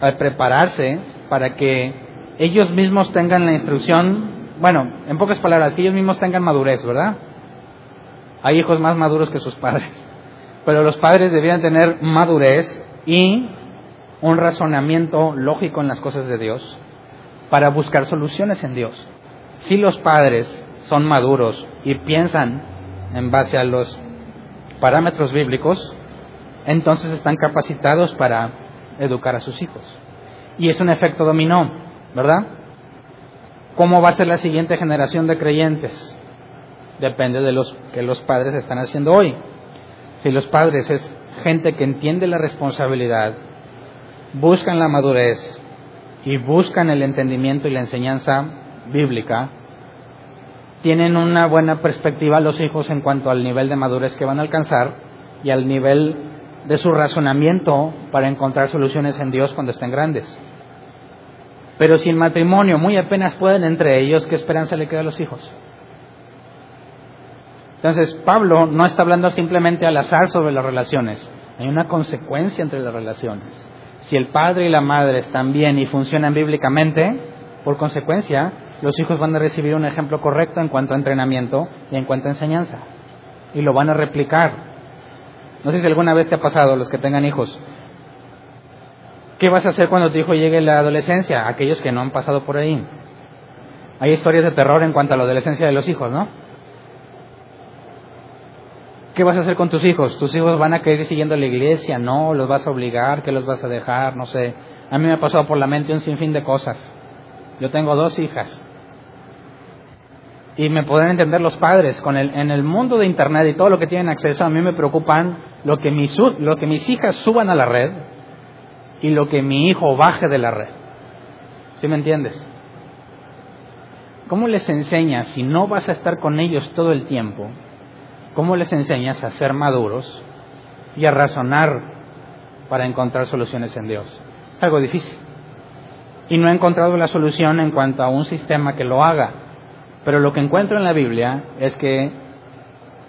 al prepararse para que ellos mismos tengan la instrucción, bueno, en pocas palabras, que ellos mismos tengan madurez, ¿verdad? Hay hijos más maduros que sus padres, pero los padres debían tener madurez y un razonamiento lógico en las cosas de Dios para buscar soluciones en Dios. Si los padres son maduros y piensan en base a los parámetros bíblicos, entonces están capacitados para educar a sus hijos. Y es un efecto dominó, ¿verdad? ¿Cómo va a ser la siguiente generación de creyentes? Depende de los que los padres están haciendo hoy. Si los padres es gente que entiende la responsabilidad, buscan la madurez y buscan el entendimiento y la enseñanza bíblica, tienen una buena perspectiva los hijos en cuanto al nivel de madurez que van a alcanzar y al nivel de su razonamiento para encontrar soluciones en Dios cuando estén grandes. Pero sin matrimonio muy apenas pueden entre ellos, ¿qué esperanza le queda a los hijos? Entonces, Pablo no está hablando simplemente al azar sobre las relaciones, hay una consecuencia entre las relaciones. Si el padre y la madre están bien y funcionan bíblicamente, por consecuencia, los hijos van a recibir un ejemplo correcto en cuanto a entrenamiento y en cuanto a enseñanza. Y lo van a replicar. No sé si alguna vez te ha pasado, los que tengan hijos. ¿Qué vas a hacer cuando tu hijo llegue a la adolescencia? Aquellos que no han pasado por ahí. Hay historias de terror en cuanto a la adolescencia de los hijos, ¿no? ¿Qué vas a hacer con tus hijos? ¿Tus hijos van a querer ir siguiendo la iglesia? ¿No? ¿Los vas a obligar? ¿Qué los vas a dejar? No sé. A mí me ha pasado por la mente un sinfín de cosas. Yo tengo dos hijas y me pueden entender los padres. Con el, en el mundo de Internet y todo lo que tienen acceso, a mí me preocupan lo que, mis, lo que mis hijas suban a la red y lo que mi hijo baje de la red. ¿Sí me entiendes? ¿Cómo les enseñas, si no vas a estar con ellos todo el tiempo, cómo les enseñas a ser maduros y a razonar para encontrar soluciones en Dios? Es algo difícil. Y no he encontrado la solución en cuanto a un sistema que lo haga pero lo que encuentro en la Biblia es que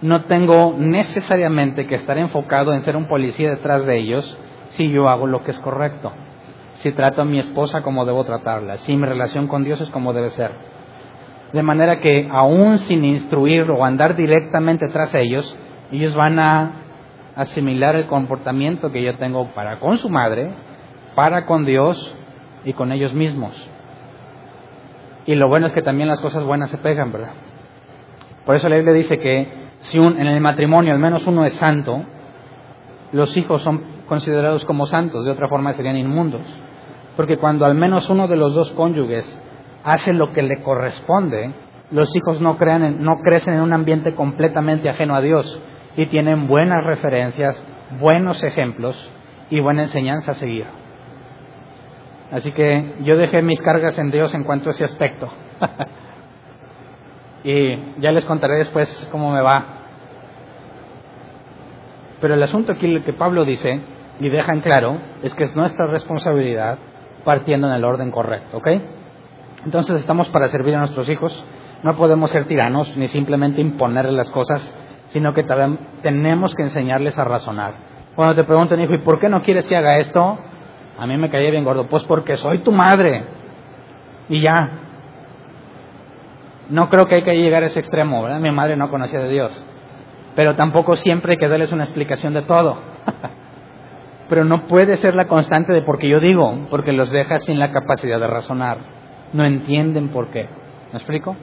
no tengo necesariamente que estar enfocado en ser un policía detrás de ellos si yo hago lo que es correcto, si trato a mi esposa como debo tratarla, si mi relación con Dios es como debe ser. De manera que aún sin instruir o andar directamente tras ellos, ellos van a asimilar el comportamiento que yo tengo para con su madre, para con Dios y con ellos mismos. Y lo bueno es que también las cosas buenas se pegan, ¿verdad? Por eso la Biblia dice que si en el matrimonio al menos uno es santo, los hijos son considerados como santos, de otra forma serían inmundos. Porque cuando al menos uno de los dos cónyuges hace lo que le corresponde, los hijos no, crean no crecen en un ambiente completamente ajeno a Dios y tienen buenas referencias, buenos ejemplos y buena enseñanza a seguir. Así que yo dejé mis cargas en Dios en cuanto a ese aspecto. y ya les contaré después cómo me va. Pero el asunto aquí que Pablo dice y deja en claro es que es nuestra responsabilidad partiendo en el orden correcto, ¿ok? Entonces estamos para servir a nuestros hijos, no podemos ser tiranos ni simplemente imponerles las cosas, sino que tenemos que enseñarles a razonar. Cuando te preguntan, hijo, ¿y por qué no quieres que haga esto? A mí me caía bien gordo, pues porque soy tu madre. Y ya. No creo que hay que llegar a ese extremo, ¿verdad? Mi madre no conocía de Dios. Pero tampoco siempre hay que darles una explicación de todo. Pero no puede ser la constante de porque yo digo, porque los deja sin la capacidad de razonar. No entienden por qué. ¿Me explico?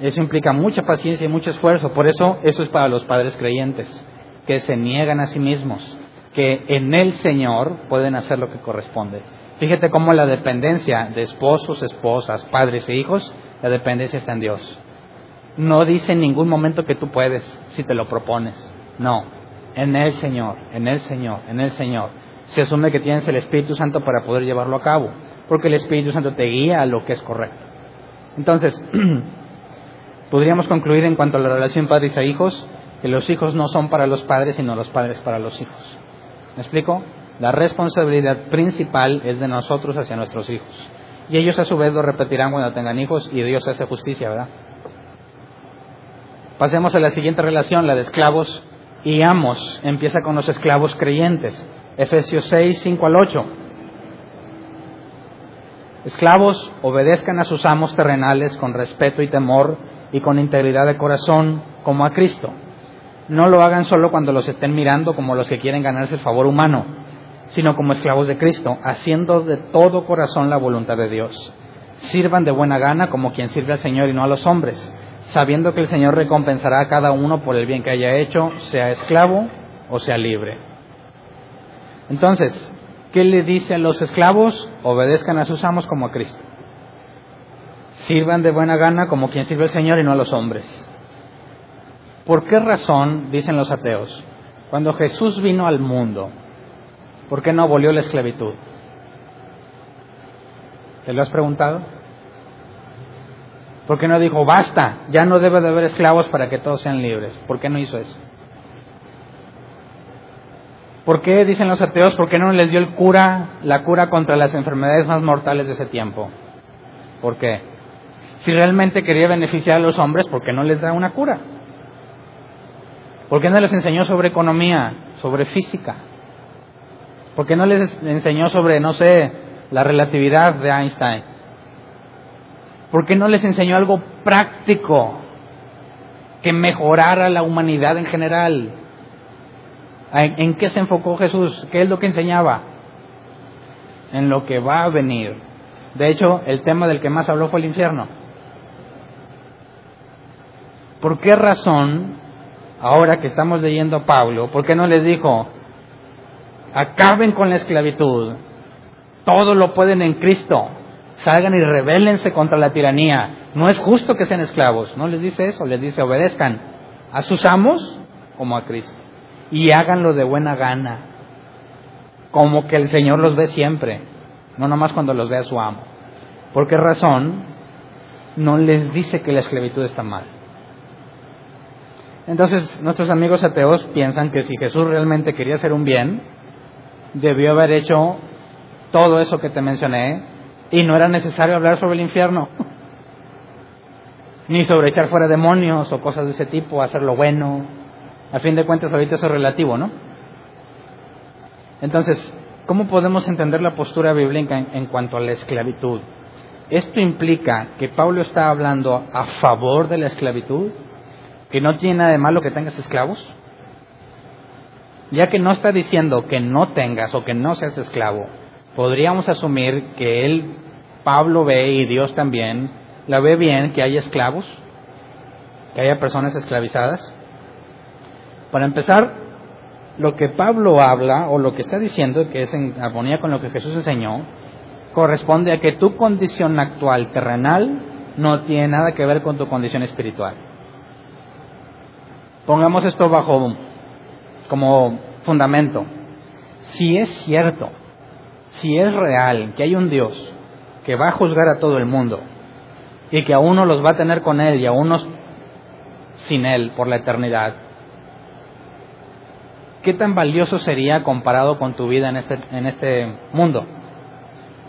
Eso implica mucha paciencia y mucho esfuerzo. Por eso eso es para los padres creyentes, que se niegan a sí mismos, que en el Señor pueden hacer lo que corresponde. Fíjate cómo la dependencia de esposos, esposas, padres e hijos, la dependencia está en Dios. No dice en ningún momento que tú puedes si te lo propones. No, en el Señor, en el Señor, en el Señor. Se asume que tienes el Espíritu Santo para poder llevarlo a cabo, porque el Espíritu Santo te guía a lo que es correcto. Entonces, podríamos concluir en cuanto a la relación padres a hijos, que los hijos no son para los padres, sino los padres para los hijos. ¿Me explico? La responsabilidad principal es de nosotros hacia nuestros hijos. Y ellos a su vez lo repetirán cuando tengan hijos y Dios hace justicia, ¿verdad? Pasemos a la siguiente relación, la de esclavos y amos. Empieza con los esclavos creyentes. Efesios 6, 5 al 8. Esclavos, obedezcan a sus amos terrenales con respeto y temor y con integridad de corazón, como a Cristo no lo hagan solo cuando los estén mirando como los que quieren ganarse el favor humano, sino como esclavos de Cristo, haciendo de todo corazón la voluntad de Dios. Sirvan de buena gana como quien sirve al Señor y no a los hombres, sabiendo que el Señor recompensará a cada uno por el bien que haya hecho, sea esclavo o sea libre. Entonces, ¿qué le dice a los esclavos? Obedezcan a sus amos como a Cristo. Sirvan de buena gana como quien sirve al Señor y no a los hombres ¿Por qué razón, dicen los ateos, cuando Jesús vino al mundo, ¿por qué no abolió la esclavitud? ¿Se lo has preguntado? ¿Por qué no dijo, basta, ya no debe de haber esclavos para que todos sean libres? ¿Por qué no hizo eso? ¿Por qué, dicen los ateos, por qué no les dio el cura, la cura contra las enfermedades más mortales de ese tiempo? ¿Por qué? Si realmente quería beneficiar a los hombres, ¿por qué no les da una cura? ¿Por qué no les enseñó sobre economía, sobre física? ¿Por qué no les enseñó sobre, no sé, la relatividad de Einstein? ¿Por qué no les enseñó algo práctico que mejorara la humanidad en general? ¿En, qué se enfocó Jesús? ¿Qué es lo que enseñaba? En lo que va a venir. De hecho, el tema del que más habló fue el infierno. ¿Por qué razón ahora que estamos leyendo a Pablo, ¿por qué no les dijo, acaben con la esclavitud, todo lo pueden en Cristo, salgan y rebélense contra la tiranía, no es justo que sean esclavos, no les dice eso, les dice obedezcan a sus amos como a Cristo y háganlo de buena gana, como que el Señor los ve siempre, no nomás cuando los ve a su amo. ¿Por qué razón no les dice que la esclavitud está mal? Entonces nuestros amigos ateos piensan que si Jesús realmente quería hacer un bien, debió haber hecho todo eso que te mencioné y no era necesario hablar sobre el infierno, ni sobre echar fuera demonios o cosas de ese tipo, hacer lo bueno. A fin de cuentas ahorita eso es relativo, ¿no? Entonces, ¿cómo podemos entender la postura bíblica en, en cuanto a la esclavitud? ¿esto implica que Pablo está hablando a favor de la esclavitud? ¿Que no tiene nada de malo que tengas esclavos? Ya que no está diciendo que no tengas o que no seas esclavo, podríamos asumir que él, Pablo ve y Dios también, la ve bien que haya esclavos, que haya personas esclavizadas. Para empezar, lo que Pablo habla o lo que está diciendo, que es en armonía con lo que Jesús enseñó, corresponde a que tu condición actual terrenal no tiene nada que ver con tu condición espiritual. Pongamos esto bajo como fundamento. Si es cierto, si es real que hay un Dios que va a juzgar a todo el mundo y que a uno los va a tener con Él y a unos sin Él por la eternidad, ¿qué tan valioso sería comparado con tu vida en este, en este mundo?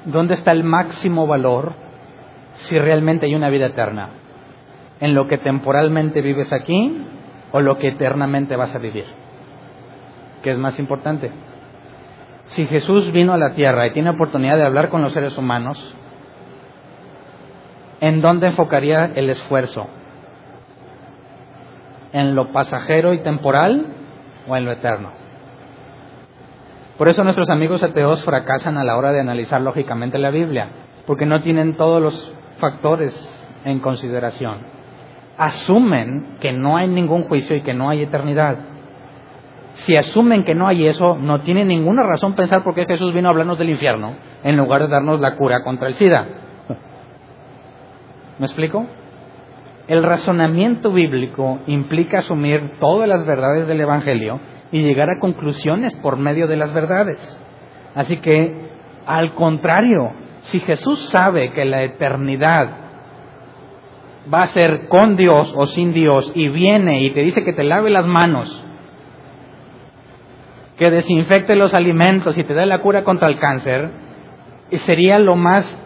¿Dónde está el máximo valor si realmente hay una vida eterna? ¿En lo que temporalmente vives aquí o lo que eternamente vas a vivir? ¿Qué es más importante? Si Jesús vino a la tierra y tiene oportunidad de hablar con los seres humanos, ¿en dónde enfocaría el esfuerzo? ¿En lo pasajero y temporal o en lo eterno? Por eso nuestros amigos ateos fracasan a la hora de analizar lógicamente la Biblia, porque no tienen todos los factores en consideración. Asumen que no hay ningún juicio y que no hay eternidad. Si asumen que no hay eso, no tienen ninguna razón pensar por qué Jesús vino a hablarnos del infierno en lugar de darnos la cura contra el SIDA. ¿Me explico? El razonamiento bíblico implica asumir todas las verdades del Evangelio y llegar a conclusiones por medio de las verdades. Así que, al contrario, si Jesús sabe que la eternidad va a ser con Dios o sin Dios y viene y te dice que te lave las manos, que desinfecte los alimentos y te dé la cura contra el cáncer, sería lo más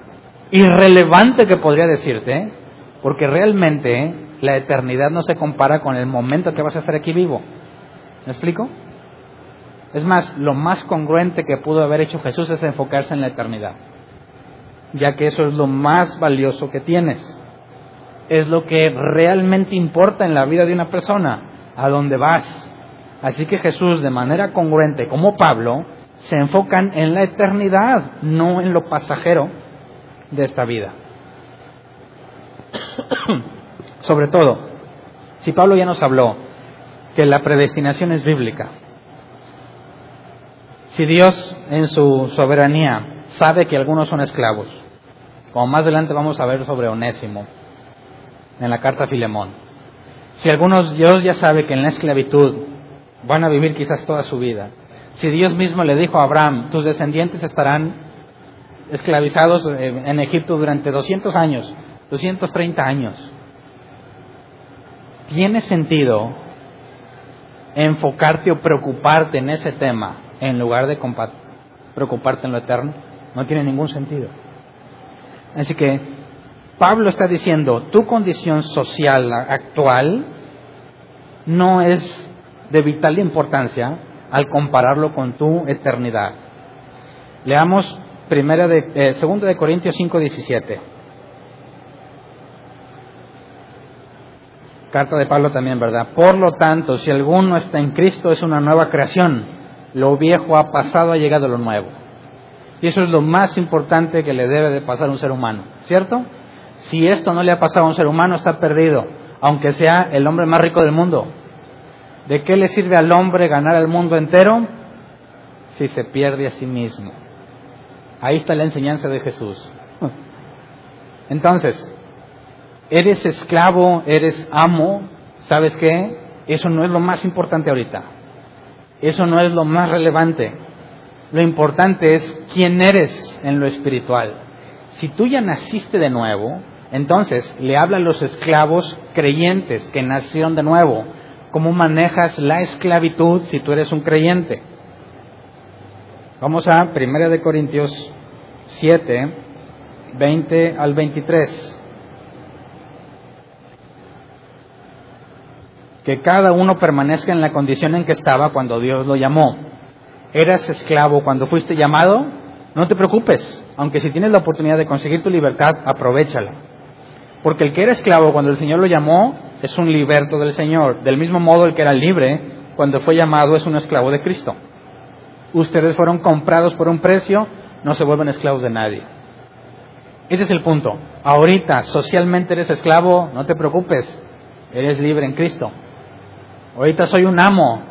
irrelevante que podría decirte, porque realmente la eternidad no se compara con el momento que vas a estar aquí vivo. ¿Me explico? Es más, lo más congruente que pudo haber hecho Jesús es enfocarse en la eternidad, ya que eso es lo más valioso que tienes. Es lo que realmente importa en la vida de una persona, a dónde vas. Así que Jesús, de manera congruente, como Pablo, se enfocan en la eternidad, no en lo pasajero de esta vida. Sobre todo, si Pablo ya nos habló que la predestinación es bíblica. Si Dios en su soberanía sabe que algunos son esclavos, como más adelante vamos a ver sobre Onésimo en la carta a Filemón, si algunos Dios ya sabe que en la esclavitud van a vivir quizás toda su vida, si Dios mismo le dijo a Abraham, tus descendientes estarán esclavizados en Egipto durante 200 años, 230 años, ¿tiene sentido enfocarte o preocuparte en ese tema en lugar de preocuparte en lo eterno, no tiene ningún sentido. Así que Pablo está diciendo, tu condición social actual no es de vital importancia al compararlo con tu eternidad. Leamos primera de, eh, segunda de Corintios 5:17. Carta de Pablo también, ¿verdad? Por lo tanto, si alguno está en Cristo, es una nueva creación. Lo viejo ha pasado, ha llegado lo nuevo. Y eso es lo más importante que le debe de pasar a un ser humano, ¿cierto? Si esto no le ha pasado a un ser humano, está perdido, aunque sea el hombre más rico del mundo. ¿De qué le sirve al hombre ganar el mundo entero si se pierde a sí mismo? Ahí está la enseñanza de Jesús. Entonces, eres esclavo, eres amo, ¿sabes qué? Eso no es lo más importante ahorita. Eso no es lo más relevante. Lo importante es quién eres en lo espiritual. Si tú ya naciste de nuevo, entonces le habla a los esclavos creyentes que nacieron de nuevo. ¿Cómo manejas la esclavitud si tú eres un creyente? Vamos a 1 de Corintios 7, 20 al 23. que cada uno permanezca en la condición en que estaba cuando Dios lo llamó. ¿Eras esclavo cuando fuiste llamado? No te preocupes. aunque si tienes la oportunidad de conseguir tu libertad, aprovechala. Porque el que era esclavo cuando el Señor lo llamó es un liberto del Señor. Del mismo modo el que era libre cuando fue llamado es un esclavo de Cristo. Ustedes fueron comprados por un precio, no se vuelven esclavos de nadie. Ese es el punto. Ahorita socialmente eres esclavo, no te preocupes, eres libre en Cristo. Ahorita soy un amo,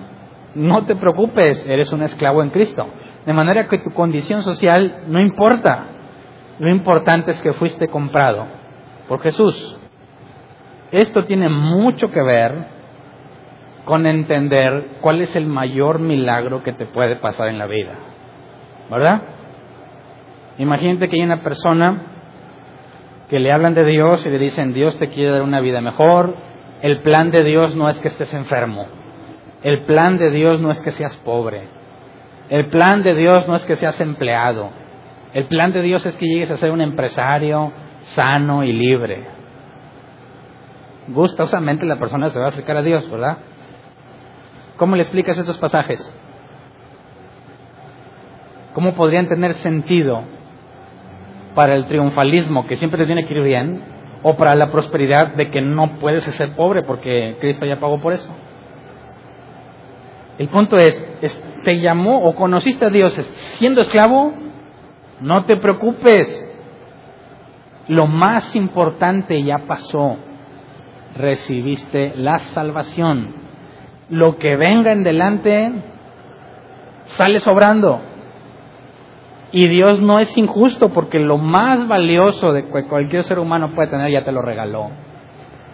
no te preocupes, eres un esclavo en Cristo. De manera que tu condición social no importa. Lo importante es que fuiste comprado por Jesús. Esto tiene mucho que ver con entender cuál es el mayor milagro que te puede pasar en la vida. ¿Verdad? Imagínate que hay una persona que le hablan de Dios y le dicen, Dios te quiere dar una vida mejor, el plan de Dios no es que estés enfermo, el plan de Dios no es que seas pobre, el plan de Dios no es que seas empleado. El plan de Dios es que llegues a ser un empresario sano y libre. Gustosamente la persona se va a acercar a Dios, ¿verdad? ¿Cómo le explicas estos pasajes? ¿Cómo podrían tener sentido para el triunfalismo que siempre te tiene que ir bien o para la prosperidad de que no puedes ser pobre porque Cristo ya pagó por eso? El punto es, ¿te llamó o conociste a Dios siendo esclavo? No te preocupes. Lo más importante ya pasó. Recibiste la salvación. Lo que venga en delante sale sobrando. Y Dios no es injusto porque lo más valioso de que cualquier ser humano puede tener ya te lo regaló.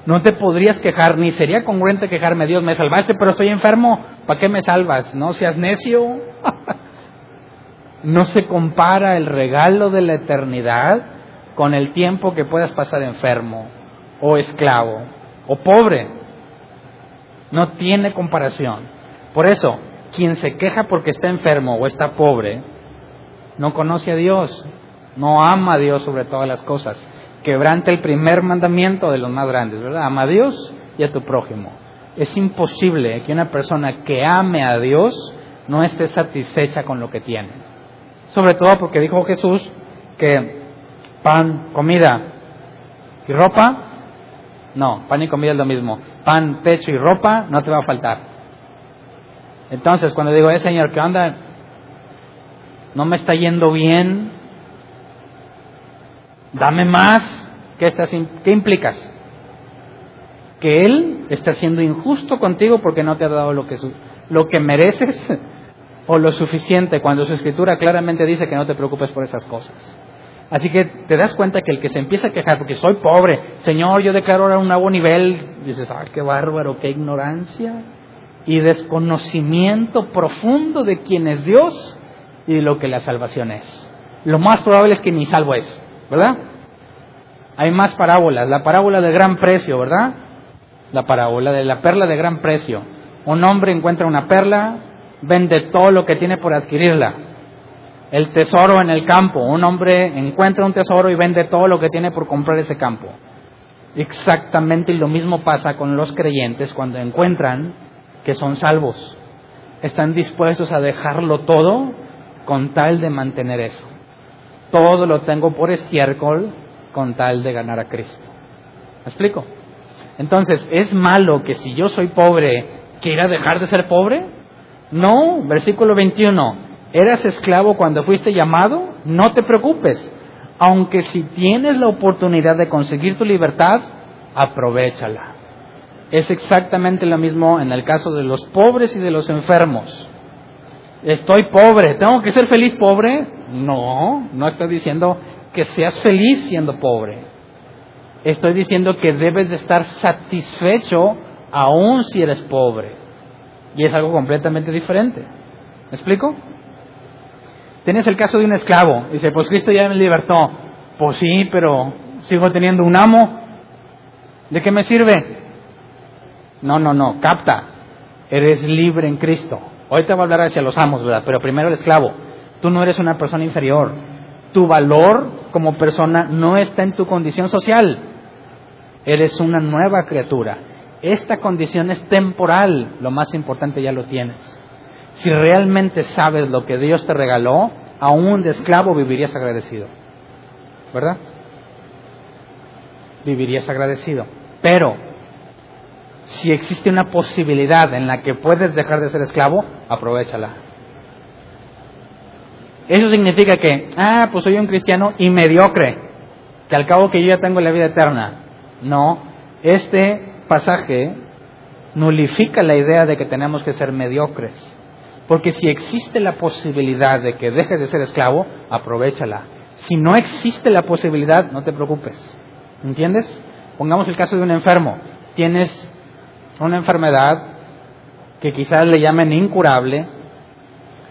No te podrías quejar, ni sería congruente quejarme, Dios, me salvaste, pero estoy enfermo, ¿para qué me salvas? No seas necio. no se compara el regalo de la eternidad con el tiempo que puedas pasar enfermo, o esclavo, o pobre. No tiene comparación. Por eso, quien se queja porque está enfermo o está pobre, no conoce a Dios, no ama a Dios sobre todas las cosas quebrante el primer mandamiento de los más grandes, ¿verdad? Ama a Dios y a tu prójimo. Es imposible que una persona que ame a Dios no esté satisfecha con lo que tiene. Sobre todo porque dijo Jesús que pan, comida y ropa, no, pan y comida es lo mismo. Pan, techo y ropa no te va a faltar. Entonces, cuando digo, eh, Señor, ¿qué onda? No me está yendo bien, dame más. ¿Qué, estás, ¿Qué implicas? Que Él está siendo injusto contigo porque no te ha dado lo que, lo que mereces o lo suficiente, cuando su escritura claramente dice que no te preocupes por esas cosas. Así que te das cuenta que el que se empieza a quejar porque soy pobre, Señor, yo declaro ahora un nuevo nivel, dices, ah, qué bárbaro, qué ignorancia y desconocimiento profundo de quién es Dios y de lo que la salvación es. Lo más probable es que ni salvo es. ¿verdad? Hay más parábolas. La parábola de gran precio, ¿verdad? La parábola de la perla de gran precio. Un hombre encuentra una perla, vende todo lo que tiene por adquirirla. El tesoro en el campo. Un hombre encuentra un tesoro y vende todo lo que tiene por comprar ese campo. Exactamente lo mismo pasa con los creyentes cuando encuentran que son salvos. Están dispuestos a dejarlo todo con tal de mantener eso todo lo tengo por estiércol con tal de ganar a Cristo. ¿Me explico? Entonces, ¿es malo que si yo soy pobre quiera dejar de ser pobre? No, versículo 21. ¿Eras esclavo cuando fuiste llamado? No te preocupes. Aunque si tienes la oportunidad de conseguir tu libertad, aprovechala. Es exactamente lo mismo en el caso de los pobres y de los enfermos. Estoy pobre, ¿tengo que ser feliz pobre? No, no estoy diciendo que seas feliz siendo pobre. Estoy diciendo que debes de estar satisfecho aún si eres pobre. Y es algo completamente diferente. ¿Me explico? Tienes el caso de un esclavo. Dice, pues Cristo ya me libertó. Pues sí, pero sigo teniendo un amo. ¿De qué me sirve? No, no, no, capta. Eres libre en Cristo. Ahorita voy a hablar hacia los amos, ¿verdad? Pero primero el esclavo. Tú no eres una persona inferior. Tu valor como persona no está en tu condición social. Eres una nueva criatura. Esta condición es temporal. Lo más importante ya lo tienes. Si realmente sabes lo que Dios te regaló, aún de esclavo vivirías agradecido. ¿Verdad? Vivirías agradecido. Pero, si existe una posibilidad en la que puedes dejar de ser esclavo, aprovechala. Eso significa que, ah, pues soy un cristiano y mediocre, que al cabo que yo ya tengo la vida eterna. No, este pasaje nulifica la idea de que tenemos que ser mediocres. Porque si existe la posibilidad de que dejes de ser esclavo, aprovechala. Si no existe la posibilidad, no te preocupes. ¿Entiendes? Pongamos el caso de un enfermo. Tienes una enfermedad que quizás le llamen incurable.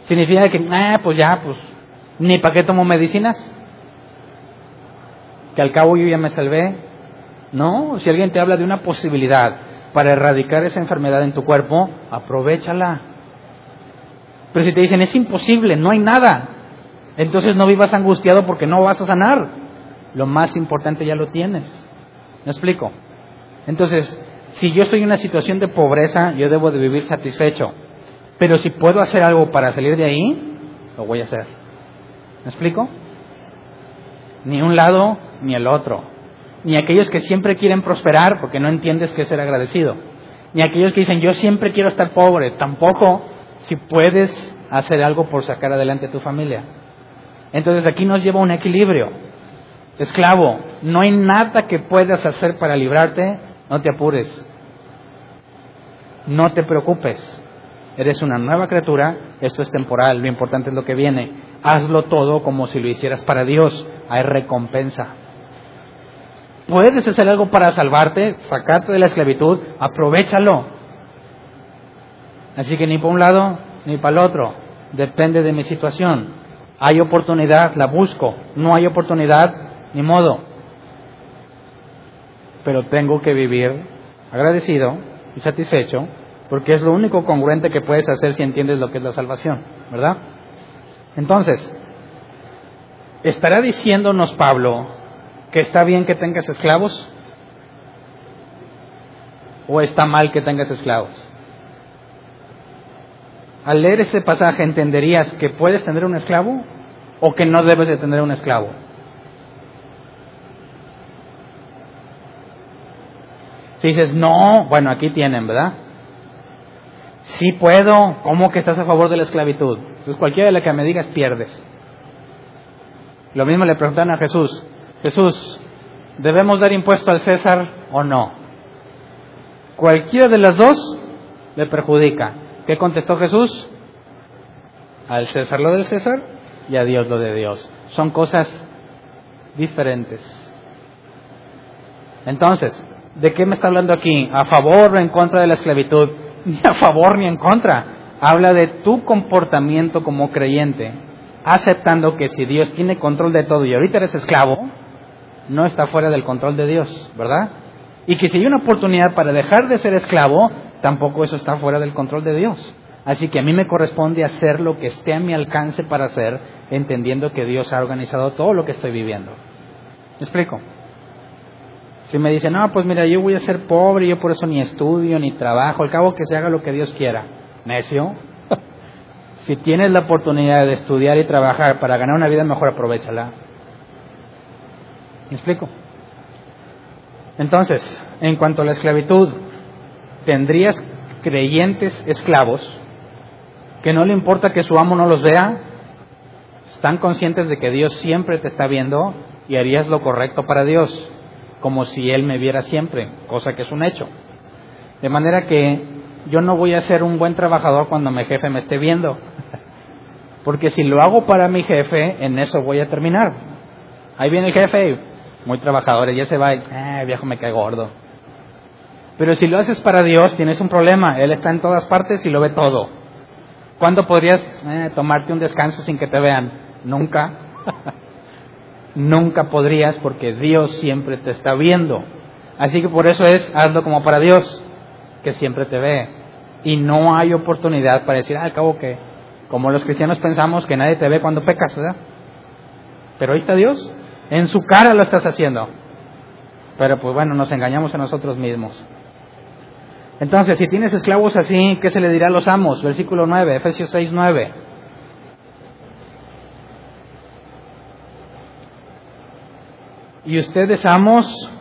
Significa que, ah, pues ya, pues, ni para qué tomo medicinas. Que al cabo yo ya me salvé. No, si alguien te habla de una posibilidad para erradicar esa enfermedad en tu cuerpo, aprovechala. Pero si te dicen es imposible, no hay nada, entonces no vivas angustiado porque no vas a sanar. Lo más importante ya lo tienes. ¿Me explico? Entonces, si yo estoy en una situación de pobreza, yo debo de vivir satisfecho. Pero si puedo hacer algo para salir de ahí, lo voy a hacer. ¿Me explico? Ni un lado ni el otro. Ni aquellos que siempre quieren prosperar porque no entiendes que es ser agradecido. Ni aquellos que dicen yo siempre quiero estar pobre. Tampoco si puedes hacer algo por sacar adelante a tu familia. Entonces aquí nos lleva un equilibrio. Esclavo, no hay nada que puedas hacer para librarte, no te apures. No te preocupes. Eres una nueva criatura, esto es temporal, lo importante es lo que viene. Hazlo todo como si lo hicieras para Dios, hay recompensa. Puedes hacer algo para salvarte, sacarte de la esclavitud, aprovechalo. Así que ni para un lado ni para el otro, depende de mi situación. Hay oportunidad, la busco. No hay oportunidad, ni modo. Pero tengo que vivir agradecido y satisfecho porque es lo único congruente que puedes hacer si entiendes lo que es la salvación, ¿verdad? Entonces, ¿estará diciéndonos Pablo que está bien que tengas esclavos? ¿O está mal que tengas esclavos? Al leer ese pasaje entenderías que puedes tener un esclavo o que no debes de tener un esclavo. Si dices, no, bueno, aquí tienen, ¿verdad? Sí puedo, ¿cómo que estás a favor de la esclavitud? Entonces cualquiera de la que me digas pierdes. Lo mismo le preguntan a Jesús, Jesús, ¿debemos dar impuesto al César o no? Cualquiera de las dos le perjudica. ¿Qué contestó Jesús? Al César lo del César y a Dios lo de Dios. Son cosas diferentes. Entonces, ¿de qué me está hablando aquí? ¿A favor o en contra de la esclavitud? Ni a favor ni en contra. Habla de tu comportamiento como creyente, aceptando que si Dios tiene control de todo y ahorita eres esclavo, no está fuera del control de Dios, ¿verdad? Y que si hay una oportunidad para dejar de ser esclavo, tampoco eso está fuera del control de Dios. Así que a mí me corresponde hacer lo que esté a mi alcance para hacer, entendiendo que Dios ha organizado todo lo que estoy viviendo. ¿Me explico? Si me dicen, no, pues mira, yo voy a ser pobre, yo por eso ni estudio, ni trabajo, al cabo que se haga lo que Dios quiera. Necio. si tienes la oportunidad de estudiar y trabajar para ganar una vida mejor, aprovechala. ¿Me explico? Entonces, en cuanto a la esclavitud, tendrías creyentes esclavos que no le importa que su amo no los vea, están conscientes de que Dios siempre te está viendo y harías lo correcto para Dios, como si Él me viera siempre, cosa que es un hecho. De manera que yo no voy a ser un buen trabajador cuando mi jefe me esté viendo, porque si lo hago para mi jefe, en eso voy a terminar. Ahí viene el jefe, muy trabajador, y ya se va, y, eh, viejo me cae gordo. Pero si lo haces para Dios, tienes un problema, Él está en todas partes y lo ve todo. ¿Cuándo podrías eh, tomarte un descanso sin que te vean? Nunca. Nunca podrías porque Dios siempre te está viendo. Así que por eso es, hazlo como para Dios, que siempre te ve. Y no hay oportunidad para decir, ah, al cabo que, como los cristianos pensamos que nadie te ve cuando pecas, ¿verdad? Pero ahí está Dios. En su cara lo estás haciendo. Pero pues bueno, nos engañamos a nosotros mismos. Entonces, si tienes esclavos así, ¿qué se le dirá a los amos? Versículo 9, Efesios 6, 9. Y ustedes amos,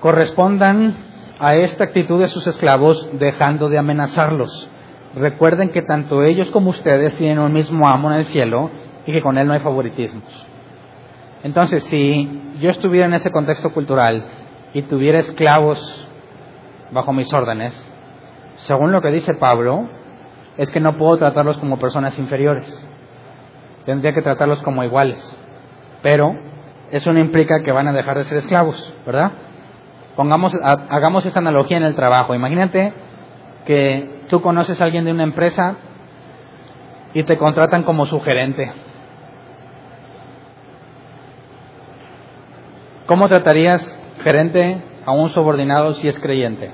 correspondan a esta actitud de sus esclavos dejando de amenazarlos. Recuerden que tanto ellos como ustedes tienen un mismo amo en el cielo y que con él no hay favoritismos. Entonces, si yo estuviera en ese contexto cultural y tuviera esclavos bajo mis órdenes, según lo que dice Pablo, es que no puedo tratarlos como personas inferiores. Tendría que tratarlos como iguales. Pero eso no implica que van a dejar de ser esclavos, ¿verdad? Pongamos, hagamos esta analogía en el trabajo. Imagínate que tú conoces a alguien de una empresa y te contratan como su gerente. ¿Cómo tratarías gerente a un subordinado si es creyente?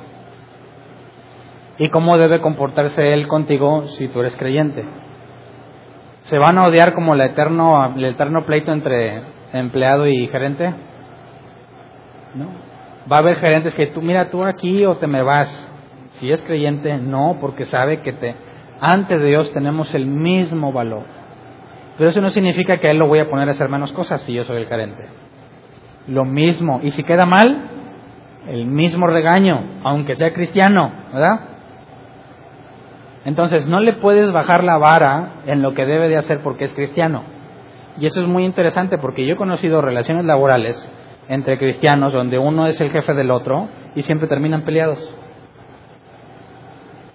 ¿Y cómo debe comportarse él contigo si tú eres creyente? ¿Se van a odiar como el eterno, pleito entre empleado y gerente? ¿No? Va a haber gerentes que tú, mira, tú aquí o te me vas. Si es creyente, no, porque sabe que te, ante Dios tenemos el mismo valor. Pero eso no significa que a él lo voy a poner a hacer menos cosas si yo soy el gerente lo mismo. Y si queda mal, el mismo regaño, aunque sea cristiano, ¿verdad? Entonces, no le puedes bajar la vara en lo que debe de hacer porque es cristiano. Y eso es muy interesante porque yo he conocido relaciones laborales entre cristianos donde uno es el jefe del otro y siempre terminan peleados.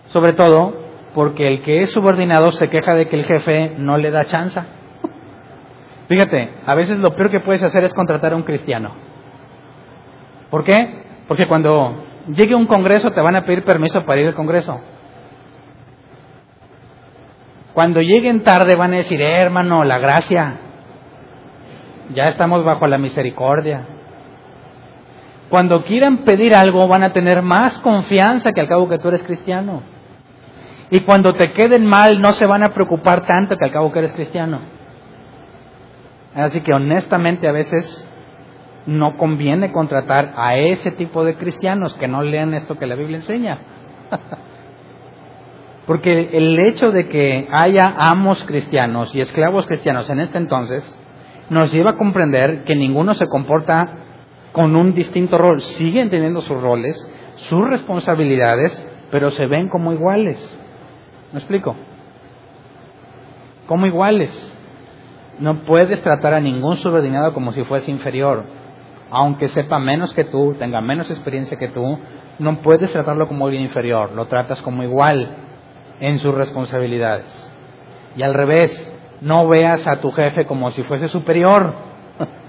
Sobre todo porque el que es subordinado se queja de que el jefe no le da chance. Fíjate, a veces lo peor que puedes hacer es contratar a un cristiano. ¿Por qué? Porque cuando llegue un congreso te van a pedir permiso para ir al congreso. Cuando lleguen tarde van a decir, eh, hermano, la gracia. Ya estamos bajo la misericordia. Cuando quieran pedir algo van a tener más confianza que al cabo que tú eres cristiano. Y cuando te queden mal no se van a preocupar tanto que al cabo que eres cristiano. Así que honestamente a veces no conviene contratar a ese tipo de cristianos que no lean esto que la Biblia enseña. Porque el hecho de que haya amos cristianos y esclavos cristianos en este entonces nos lleva a comprender que ninguno se comporta con un distinto rol. Siguen teniendo sus roles, sus responsabilidades, pero se ven como iguales. ¿Me explico? Como iguales. No puedes tratar a ningún subordinado como si fuese inferior. Aunque sepa menos que tú, tenga menos experiencia que tú, no puedes tratarlo como alguien inferior, lo tratas como igual en sus responsabilidades. Y al revés, no veas a tu jefe como si fuese superior.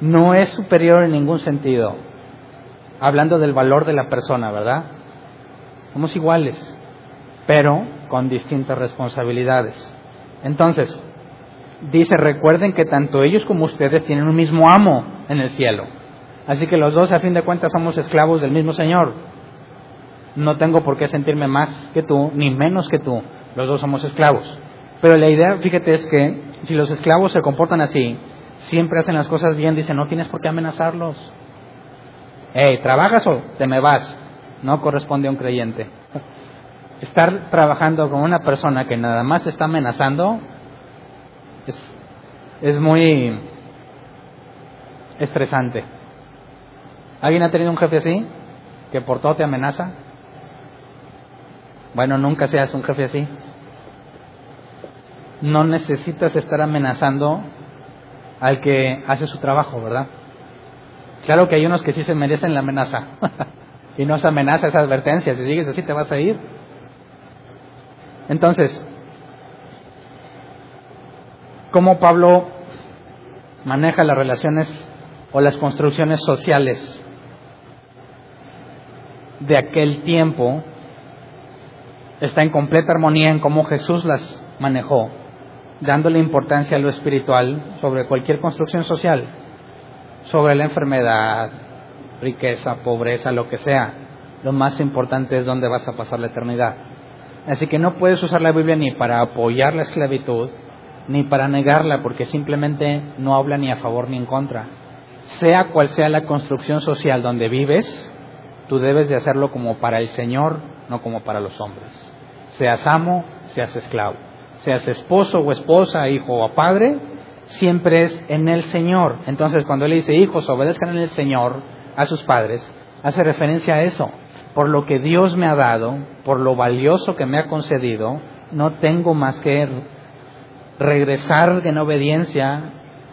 No es superior en ningún sentido. Hablando del valor de la persona, ¿verdad? Somos iguales, pero con distintas responsabilidades. Entonces, dice, recuerden que tanto ellos como ustedes tienen un mismo amo en el cielo. Así que los dos a fin de cuentas somos esclavos del mismo Señor. No tengo por qué sentirme más que tú, ni menos que tú. Los dos somos esclavos. Pero la idea, fíjate, es que si los esclavos se comportan así, siempre hacen las cosas bien, dice, no tienes por qué amenazarlos. Hey, ¿trabajas o te me vas? No corresponde a un creyente. Estar trabajando con una persona que nada más está amenazando, es, es muy estresante. ¿Alguien ha tenido un jefe así? ¿Que por todo te amenaza? Bueno, nunca seas un jefe así. No necesitas estar amenazando al que hace su trabajo, ¿verdad? Claro que hay unos que sí se merecen la amenaza. y no se amenaza, esa advertencia. Si sigues así te vas a ir. Entonces, cómo Pablo maneja las relaciones o las construcciones sociales de aquel tiempo está en completa armonía en cómo Jesús las manejó, dándole importancia a lo espiritual sobre cualquier construcción social, sobre la enfermedad, riqueza, pobreza, lo que sea. Lo más importante es dónde vas a pasar la eternidad. Así que no puedes usar la Biblia ni para apoyar la esclavitud, ni para negarla, porque simplemente no habla ni a favor ni en contra. Sea cual sea la construcción social donde vives, tú debes de hacerlo como para el Señor, no como para los hombres. Seas amo, seas esclavo. seas esposo o esposa, hijo o padre, siempre es en el Señor. Entonces, cuando él dice, hijos, obedezcan en el Señor a sus padres, hace referencia a eso. Por lo que Dios me ha dado, por lo valioso que me ha concedido, no tengo más que regresar en obediencia,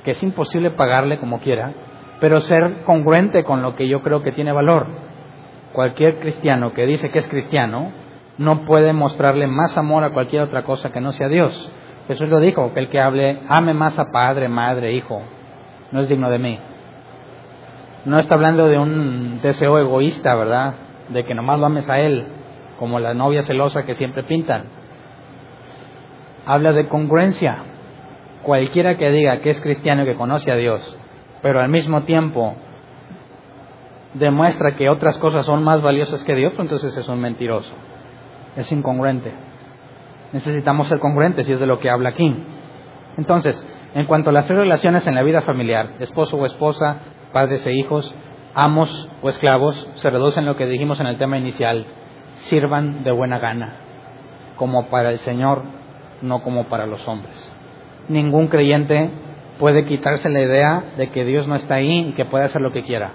que es imposible pagarle como quiera, pero ser congruente con lo que yo creo que tiene valor. Cualquier cristiano que dice que es cristiano no puede mostrarle más amor a cualquier otra cosa que no sea Dios. Jesús lo dijo, que el que hable, ame más a padre, madre, hijo, no es digno de mí. No está hablando de un deseo egoísta, ¿verdad? De que nomás lo ames a él, como la novia celosa que siempre pintan. Habla de congruencia. Cualquiera que diga que es cristiano y que conoce a Dios, pero al mismo tiempo demuestra que otras cosas son más valiosas que Dios, pues entonces es un mentiroso. Es incongruente. Necesitamos ser congruentes y es de lo que habla aquí. Entonces, en cuanto a las tres relaciones en la vida familiar, esposo o esposa, padres e hijos, amos o esclavos, se reducen lo que dijimos en el tema inicial, sirvan de buena gana, como para el Señor, no como para los hombres. Ningún creyente puede quitarse la idea de que Dios no está ahí y que puede hacer lo que quiera.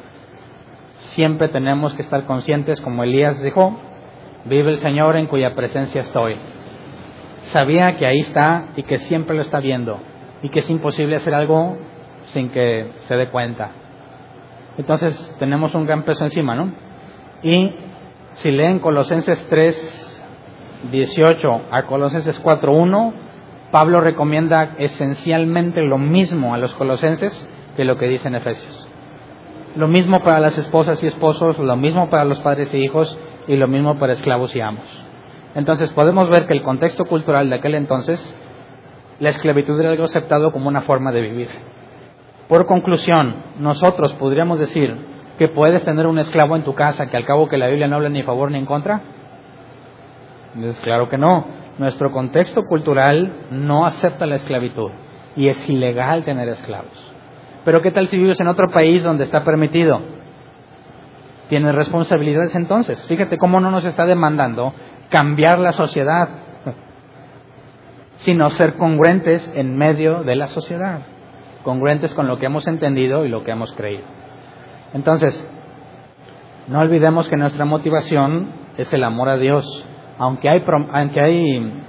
Siempre tenemos que estar conscientes, como Elías dijo, vive el Señor en cuya presencia estoy sabía que ahí está y que siempre lo está viendo y que es imposible hacer algo sin que se dé cuenta. Entonces tenemos un gran peso encima, ¿no? Y si leen Colosenses 3, 18 a Colosenses 4, 1, Pablo recomienda esencialmente lo mismo a los colosenses que lo que dice en Efesios. Lo mismo para las esposas y esposos, lo mismo para los padres y hijos y lo mismo para esclavos y amos. Entonces podemos ver que el contexto cultural de aquel entonces, la esclavitud era algo aceptado como una forma de vivir. Por conclusión, nosotros podríamos decir que puedes tener un esclavo en tu casa que al cabo que la Biblia no habla ni a favor ni en contra. Entonces, claro que no. Nuestro contexto cultural no acepta la esclavitud y es ilegal tener esclavos. Pero ¿qué tal si vives en otro país donde está permitido? Tienes responsabilidades entonces. Fíjate cómo no nos está demandando cambiar la sociedad, sino ser congruentes en medio de la sociedad, congruentes con lo que hemos entendido y lo que hemos creído. Entonces, no olvidemos que nuestra motivación es el amor a Dios. Aunque hay, aunque hay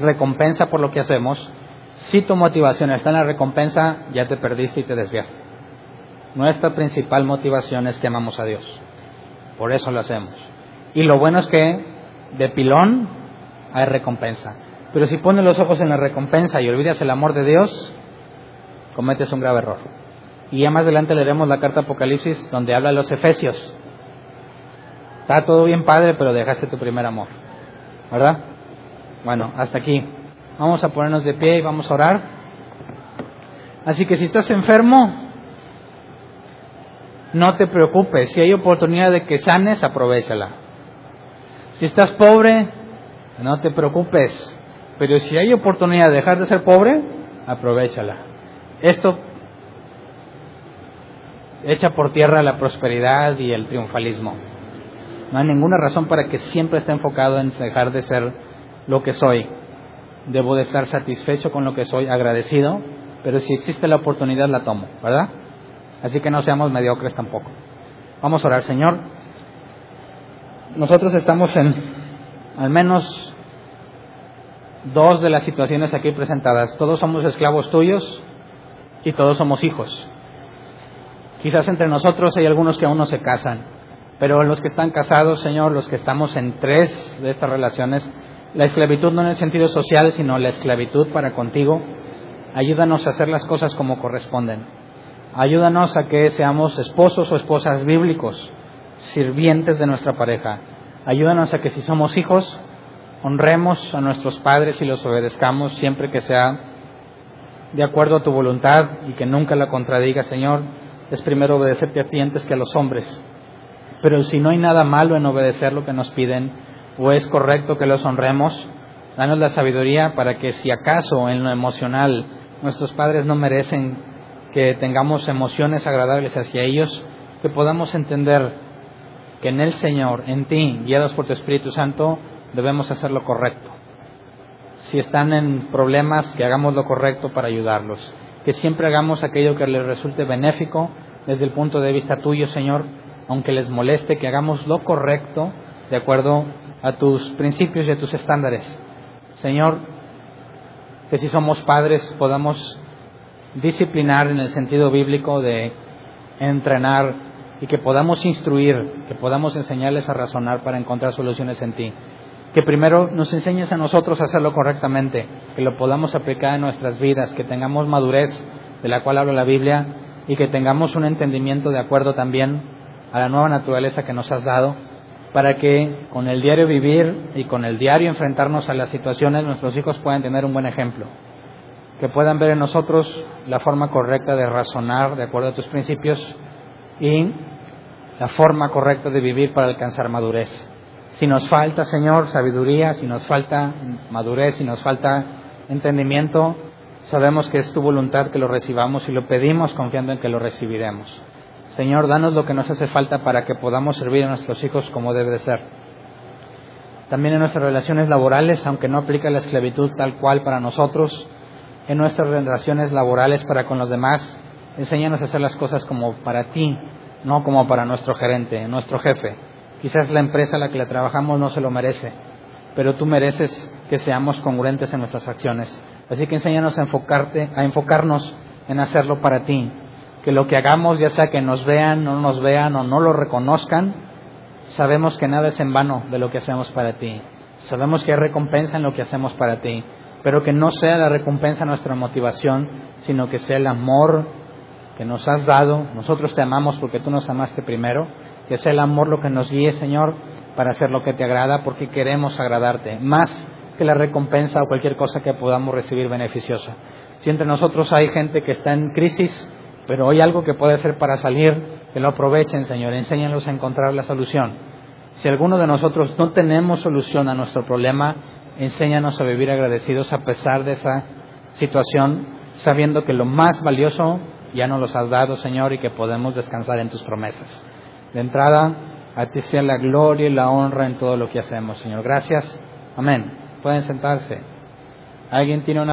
recompensa por lo que hacemos, si tu motivación está en la recompensa, ya te perdiste y te desviaste. Nuestra principal motivación es que amamos a Dios. Por eso lo hacemos. Y lo bueno es que de pilón hay recompensa. Pero si pones los ojos en la recompensa y olvidas el amor de Dios, cometes un grave error. Y ya más adelante leeremos la carta Apocalipsis donde habla los Efesios. Está todo bien padre, pero dejaste tu primer amor. ¿Verdad? Bueno, hasta aquí. Vamos a ponernos de pie y vamos a orar. Así que si estás enfermo, no te preocupes. Si hay oportunidad de que sanes, aprovechala. Si estás pobre, no te preocupes. Pero si hay oportunidad de dejar de ser pobre, aprovechala. Esto echa por tierra la prosperidad y el triunfalismo. No hay ninguna razón para que siempre esté enfocado en dejar de ser lo que soy. Debo de estar satisfecho con lo que soy, agradecido, pero si existe la oportunidad la tomo, ¿verdad? Así que no seamos mediocres tampoco. Vamos a orar, Señor nosotros estamos en al menos dos de las situaciones aquí presentadas. Todos somos esclavos tuyos y todos somos hijos. Quizás entre nosotros hay algunos que aún no se casan, pero los que están casados, Señor, los que estamos en tres de estas relaciones, la esclavitud no en el sentido social, sino la esclavitud para contigo, ayúdanos a hacer las cosas como corresponden. Ayúdanos a que seamos esposos o esposas bíblicos sirvientes de nuestra pareja. Ayúdanos a que si somos hijos, honremos a nuestros padres y los obedezcamos siempre que sea de acuerdo a tu voluntad y que nunca la contradiga, Señor. Es primero obedecerte a ti antes que a los hombres. Pero si no hay nada malo en obedecer lo que nos piden, o es correcto que los honremos, danos la sabiduría para que si acaso en lo emocional nuestros padres no merecen que tengamos emociones agradables hacia ellos, que podamos entender que en el Señor, en ti, guiados por tu Espíritu Santo, debemos hacer lo correcto. Si están en problemas, que hagamos lo correcto para ayudarlos. Que siempre hagamos aquello que les resulte benéfico desde el punto de vista tuyo, Señor, aunque les moleste, que hagamos lo correcto de acuerdo a tus principios y a tus estándares. Señor, que si somos padres podamos disciplinar en el sentido bíblico de entrenar y que podamos instruir, que podamos enseñarles a razonar para encontrar soluciones en ti. Que primero nos enseñes a nosotros a hacerlo correctamente, que lo podamos aplicar en nuestras vidas, que tengamos madurez de la cual habla la Biblia y que tengamos un entendimiento de acuerdo también a la nueva naturaleza que nos has dado, para que con el diario vivir y con el diario enfrentarnos a las situaciones nuestros hijos puedan tener un buen ejemplo, que puedan ver en nosotros la forma correcta de razonar de acuerdo a tus principios y la forma correcta de vivir para alcanzar madurez. Si nos falta, Señor, sabiduría, si nos falta madurez, si nos falta entendimiento, sabemos que es tu voluntad que lo recibamos y lo pedimos confiando en que lo recibiremos. Señor, danos lo que nos hace falta para que podamos servir a nuestros hijos como debe de ser. También en nuestras relaciones laborales, aunque no aplica la esclavitud tal cual para nosotros, en nuestras relaciones laborales para con los demás, enséñanos a hacer las cosas como para ti, no como para nuestro gerente, nuestro jefe. Quizás la empresa a la que le trabajamos no se lo merece, pero tú mereces que seamos congruentes en nuestras acciones. Así que enséñanos a enfocarte, a enfocarnos en hacerlo para ti. Que lo que hagamos, ya sea que nos vean, no nos vean o no lo reconozcan, sabemos que nada es en vano de lo que hacemos para ti. Sabemos que hay recompensa en lo que hacemos para ti, pero que no sea la recompensa nuestra motivación, sino que sea el amor que nos has dado. Nosotros te amamos porque tú nos amaste primero. Que sea el amor lo que nos guíe, Señor, para hacer lo que te agrada, porque queremos agradarte, más que la recompensa o cualquier cosa que podamos recibir beneficiosa. Si entre nosotros hay gente que está en crisis, pero hay algo que puede hacer para salir, que lo aprovechen, Señor, enséñanos a encontrar la solución. Si alguno de nosotros no tenemos solución a nuestro problema, enséñanos a vivir agradecidos a pesar de esa situación, sabiendo que lo más valioso ya nos los has dado, Señor, y que podemos descansar en tus promesas. De entrada, a ti sea la gloria y la honra en todo lo que hacemos, Señor. Gracias. Amén. Pueden sentarse. ¿Alguien tiene una